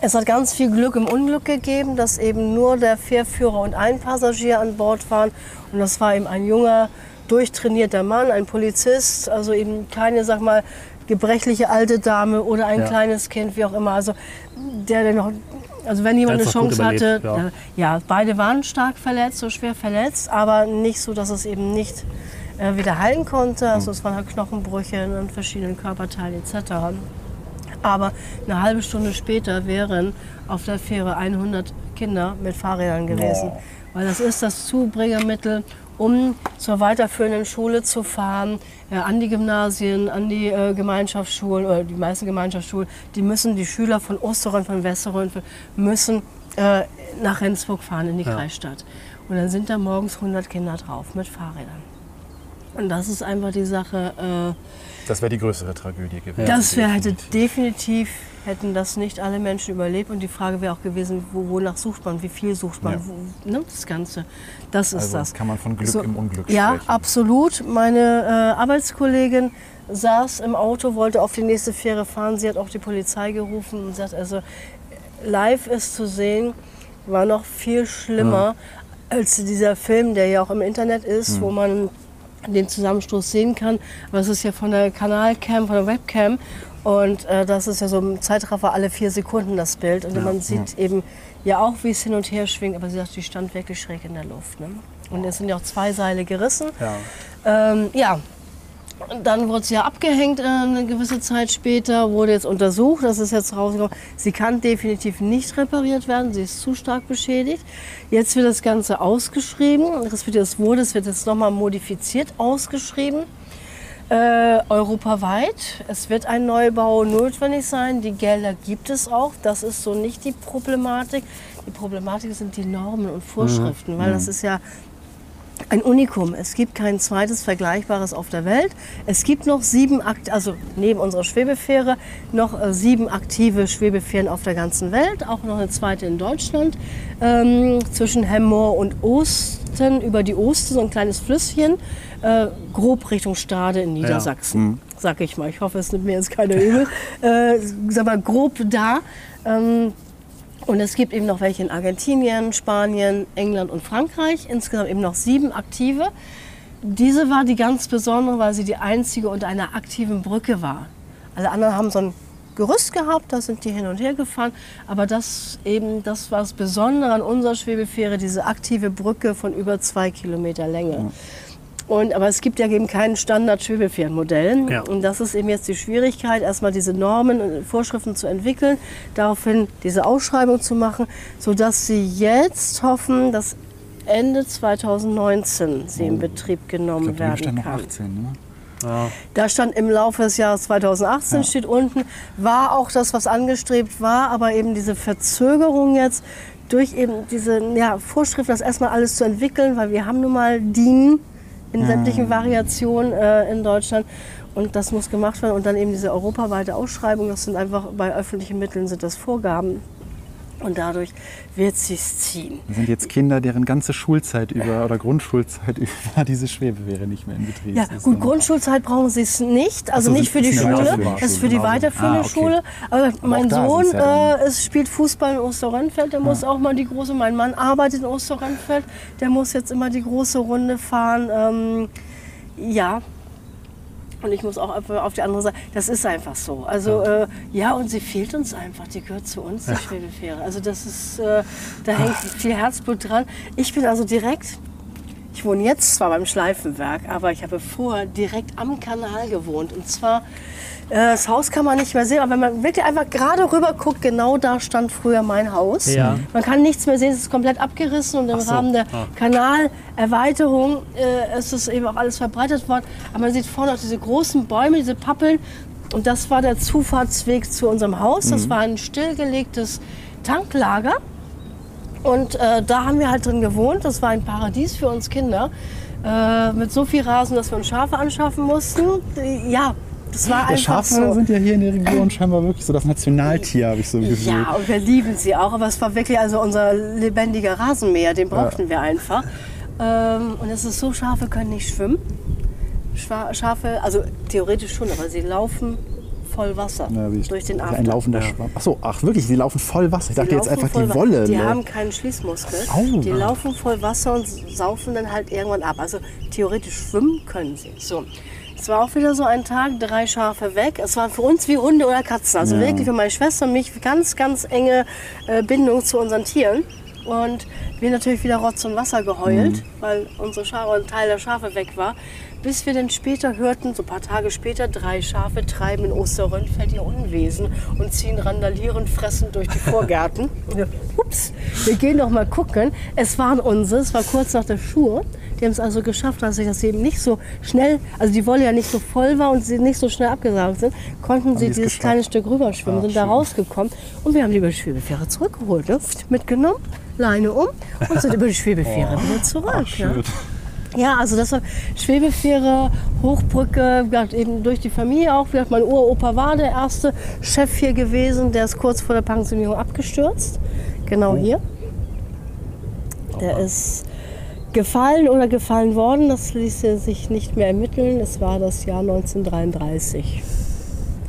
es hat ganz viel Glück im Unglück gegeben, dass eben nur der Fährführer und ein Passagier an Bord waren. Und das war eben ein junger, durchtrainierter Mann, ein Polizist, also eben keine, sag mal, gebrechliche alte Dame oder ein Ja. kleines Kind, wie auch immer. Also der, der noch, also wenn jemand eine Chance hatte, ja. ja, beide waren stark verletzt, so schwer verletzt, aber nicht so, dass es eben nicht äh, wieder heilen konnte. Also es waren halt Knochenbrüche an verschiedenen Körperteilen etc. Aber eine halbe Stunde später wären auf der Fähre 100 Kinder mit Fahrrädern gewesen. Weil das ist das Zubringermittel, um zur weiterführenden Schule zu fahren, äh, an die Gymnasien, an die äh, Gemeinschaftsschulen oder die meisten Gemeinschaftsschulen. Die müssen, die Schüler von Osterrön, von Westerrön, müssen äh, nach Rendsburg fahren in die Ja. Kreisstadt. Und dann sind da morgens 100 Kinder drauf mit Fahrrädern. Und das ist einfach die Sache. Äh, das wäre die größere Tragödie gewesen. das wär, hätte definitiv, hätten das nicht alle Menschen überlebt. Und die Frage wäre auch gewesen, wo, wonach sucht man, wie viel sucht man, Ja. wo, ne, das Ganze. Das ist Also das. kann man von Glück So, im Unglück Ja, sprechen. absolut. Meine äh, Arbeitskollegin saß im Auto, wollte auf die nächste Fähre fahren. Sie hat auch die Polizei gerufen und sagt, also live ist zu sehen, war noch viel schlimmer als dieser Film, der ja auch im Internet ist, wo man den Zusammenstoß sehen kann. Aber es ist ja von der Kanalcam, von der Webcam. Und äh, das ist ja so im Zeitraffer alle vier Sekunden das Bild. Und man sieht eben ja auch, wie es hin und her schwingt. Aber sie sagt, die stand wirklich schräg in der Luft. Ne? Und es sind ja auch zwei Seile gerissen. Ja. Ähm, ja, dann wurde sie ja abgehängt äh, eine gewisse Zeit später, wurde jetzt untersucht, das ist jetzt rausgekommen. Sie kann definitiv nicht repariert werden, sie ist zu stark beschädigt. Jetzt wird das Ganze ausgeschrieben, respektive es wurde, es wird jetzt nochmal modifiziert ausgeschrieben. Äh, europaweit. Es wird ein Neubau notwendig sein. Die Gelder gibt es auch. Das ist so nicht die Problematik. Die Problematik sind die Normen und Vorschriften, weil das ist ja ein Unikum. Es gibt kein zweites Vergleichbares auf der Welt. Es gibt noch sieben, Akt also neben unserer Schwebefähre, noch äh, sieben aktive Schwebefähren auf der ganzen Welt. Auch noch eine zweite in Deutschland. Ähm, zwischen Hemmoor und Osten, über die Oste, so ein kleines Flüsschen. Äh, grob Richtung Stade in Niedersachsen, sag ich mal. Ich hoffe, es nimmt mir jetzt keiner übel. äh, sag mal, grob da. Ähm, und es gibt eben noch welche in Argentinien, Spanien, England und Frankreich. Insgesamt eben noch sieben aktive. Diese war die ganz besondere, weil sie die einzige unter einer aktiven Brücke war. Alle anderen haben so ein Gerüst gehabt, da sind die hin und her gefahren. Aber das eben, das war das Besondere an unserer Schwebefähre, diese aktive Brücke von über zwei Kilometer Länge. Und, aber es gibt ja eben kein Standard-Schwebefährenmodell. Ja. Und das ist eben jetzt die Schwierigkeit, erstmal diese Normen und Vorschriften zu entwickeln, daraufhin diese Ausschreibung zu machen, sodass sie jetzt hoffen, dass Ende 2019 sie in Betrieb genommen Ich glaube, hier werden stand noch kann. 18, ne? Da stand im Laufe des Jahres 2018, steht unten, war auch das, was angestrebt war, aber eben diese Verzögerung jetzt durch eben diese ja, Vorschrift, das erstmal alles zu entwickeln, weil wir haben nun mal DIN in sämtlichen Variationen äh, in Deutschland. Und das muss gemacht werden. Und dann eben diese europaweite Ausschreibung, das sind einfach bei öffentlichen Mitteln sind das Vorgaben und dadurch wird sich's ziehen. Das sind jetzt Kinder, deren ganze Schulzeit über oder Grundschulzeit über diese Schwebewehre nicht mehr in Betrieb Ja, ist. gut, Und- Grundschulzeit brauchen sie es nicht, also so, nicht für die Schule, das ist für die Schule. weiterführende Ah, okay. Schule. Aber mein Sohn ja äh, spielt Fußball in Osterrönfeld, der muss auch mal die große, mein Mann arbeitet in Osterrönfeld, der muss jetzt immer die große Runde fahren. Ähm, ja, und ich muss auch auf- auf die andere Seite. Das ist einfach so. Also äh, ja, und sie fehlt uns einfach. Die gehört zu uns, die Schwebefähre. Also das ist, äh, da hängt viel Herzblut dran. Ich bin also direkt. Ich wohne jetzt zwar beim Schleifenwerk, aber ich habe vorher direkt am Kanal gewohnt. Und zwar, das Haus kann man nicht mehr sehen, aber wenn man wirklich einfach gerade rüber guckt, genau da stand früher mein Haus. Ja. Man kann nichts mehr sehen, es ist komplett abgerissen und im so. Rahmen der Ah. Kanalerweiterung äh, ist es eben auch alles verbreitet worden. Aber man sieht vorne auch diese großen Bäume, diese Pappeln. Und das war der Zufahrtsweg zu unserem Haus. Das Mhm. war ein stillgelegtes Tanklager. Und äh, da haben wir halt drin gewohnt. Das war ein Paradies für uns Kinder. Äh, mit so viel Rasen, dass wir uns Schafe anschaffen mussten. Äh, Ja, das war Ja, einfach Schafe so. sind ja hier in der Region scheinbar wirklich so das Nationaltier, habe ich so gefühlt. Ja, und wir lieben sie auch, aber es war wirklich also unser lebendiger Rasenmäher, den brauchten wir einfach. Ähm, und es ist so, Schafe können nicht schwimmen. Schafe, also theoretisch schon, aber sie laufen voll Wasser Ja, wie- durch den After. Ein laufender Schwamm. Achso, ach wirklich, sie laufen voll Wasser. Ich dachte jetzt einfach die Wolle. Die ne? haben keinen Schließmuskel. Au. Die laufen voll Wasser und saufen dann halt irgendwann ab. Also theoretisch schwimmen können sie. So. Es war auch wieder so ein Tag, drei Schafe weg. Es war für uns wie Hunde oder Katzen. Also Ja. wirklich für meine Schwester und mich ganz, ganz enge äh, Bindung zu unseren Tieren. Und wir natürlich wieder Rotz und Wasser geheult, Mhm. weil unsere Schafe, ein Teil der Schafe weg war. Bis wir dann später hörten, so ein paar Tage später, drei Schafe treiben in Osterrönfeld ihr Unwesen und ziehen randalierend, fressend durch die Vorgärten. Ups, wir gehen doch mal gucken. Es waren unsere, es war kurz nach der Schur. Die haben es also geschafft, dass sie das eben nicht so schnell, also die Wolle ja nicht so voll war und sie nicht so schnell abgesaugt sind, konnten sie die es dieses geschafft? kleine Stück rüberschwimmen, Ah, sind da schön. rausgekommen und wir haben die über die Schwebefähre zurückgeholt, ne? mitgenommen, Leine um und sind über die Schwebefähre wieder zurück. ja. Ja, also das war Schwebefähre, Hochbrücke, eben durch die Familie auch. Mein Uropa war der erste Chef hier gewesen, der ist kurz vor der Pensionierung abgestürzt. Genau hier. Der ist gefallen oder gefallen worden, das ließ sich nicht mehr ermitteln. Es war das Jahr 1933.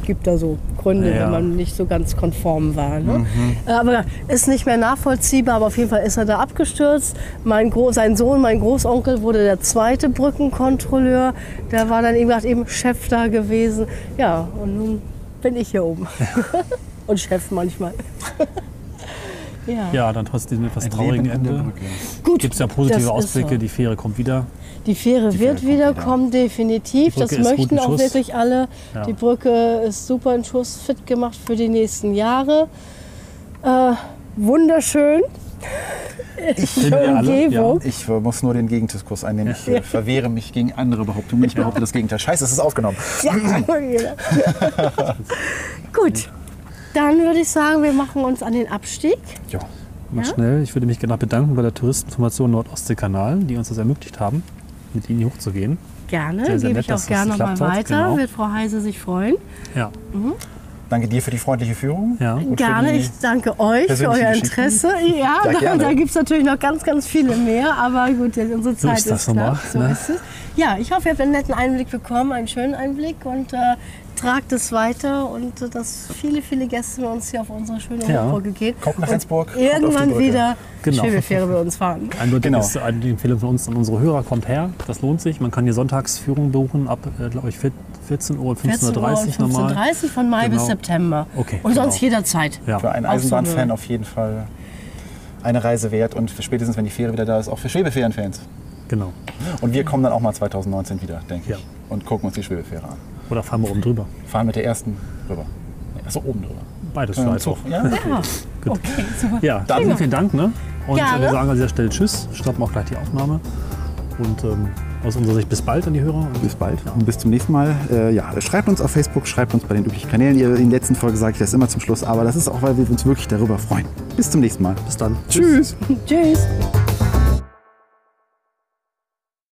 Gibt da so Gründe, Ja. wenn man nicht so ganz konform war. Ne? Äh, Aber ist nicht mehr nachvollziehbar, aber auf jeden Fall ist er da abgestürzt. Mein Gro sein Sohn, mein Großonkel, wurde der zweite Brückenkontrolleur. Der war dann eben, gesagt, eben Chef da gewesen. Ja, und nun bin ich hier oben. und Chef manchmal. Ja. Ja, dann trotz diesem etwas Ein traurigen Leben Ende gibt es ja positive Ausblicke. so. Die Fähre kommt wieder. Die Fähre wird kommt wieder wieder. kommen, definitiv. Die Das möchten auch Schuss. wirklich alle. Ja. Die Brücke ist super in Schuss, fit gemacht für die nächsten Jahre. Äh, wunderschön. Finden wir alle, Umgebung. Ich muss nur den Gegendiskurs einnehmen. Ich äh, verwehre mich gegen andere Behauptungen. Ich behaupte das Gegenteil. Scheiße, es ist aufgenommen. Ja. Gut, dann würde ich sagen, wir machen uns an den Abstieg. Ja. Mal Ja? schnell. Ich würde mich gerne bedanken bei der Touristeninformation Nordostseekanal, die uns das ermöglicht haben, mit Ihnen hier hochzugehen. Gerne, Sehr, sehr gebe nett, ich auch dass das gerne mal weiter. genau. Wird Frau Heise sich freuen. Ja, Danke dir für die freundliche Führung. ja. Gerne, ich danke euch für euer. Interesse. Ja, Ja, da, gibt es natürlich noch ganz, ganz viele mehr, aber gut, jetzt unsere Zeit ist das knapp. nun mal, So ne? ist es. Ja, ich hoffe, ihr habt einen netten Einblick bekommen, einen schönen Einblick und äh, tragt es weiter und äh, dass viele, viele Gäste mit uns hier auf unsere schöne Ja. Hochburg gehen. Kommt nach Rendsburg, die Irgendwann wieder Genau. Schwebefähre bei uns fahren. Eindeutig Genau. ist eine Empfehlung von uns an unsere Hörer, kommt her, das lohnt sich. Man kann hier Sonntagsführung buchen ab, äh, glaube ich, 14 Uhr und 15.30 Uhr 14.30 normal. 15.30 von Mai bis Genau. September. Okay, Und sonst genau. jederzeit. Ja. Für einen so Eisenbahnfan auf jeden Fall eine Reise wert und für spätestens, wenn die Fähre wieder da ist, auch für Schwebefährenfans. Genau. Und wir kommen dann auch mal 2019 wieder, denke Ja. ich. Und gucken uns die Schwebefähre an. Oder fahren wir oben drüber. Fahren mit der ersten rüber. Achso, oben drüber. Beides vielleicht Zug. auch. Ja, Ja, okay, super. Ja, dann vielen, vielen Dank. Ne? Und äh, Gerne. wir sagen an dieser Stelle Tschüss, stoppen auch gleich die Aufnahme. Und ähm, aus unserer Sicht bis bald an die Hörer. Bis bald und bis zum nächsten Mal. Äh, ja, schreibt uns auf Facebook, schreibt uns bei den üblichen Kanälen. Ihr- In der letzten Folge sage ich das immer zum Schluss, aber das ist auch, weil wir uns wirklich darüber freuen. Bis zum nächsten Mal. bis dann. Tschüss. Tschüss.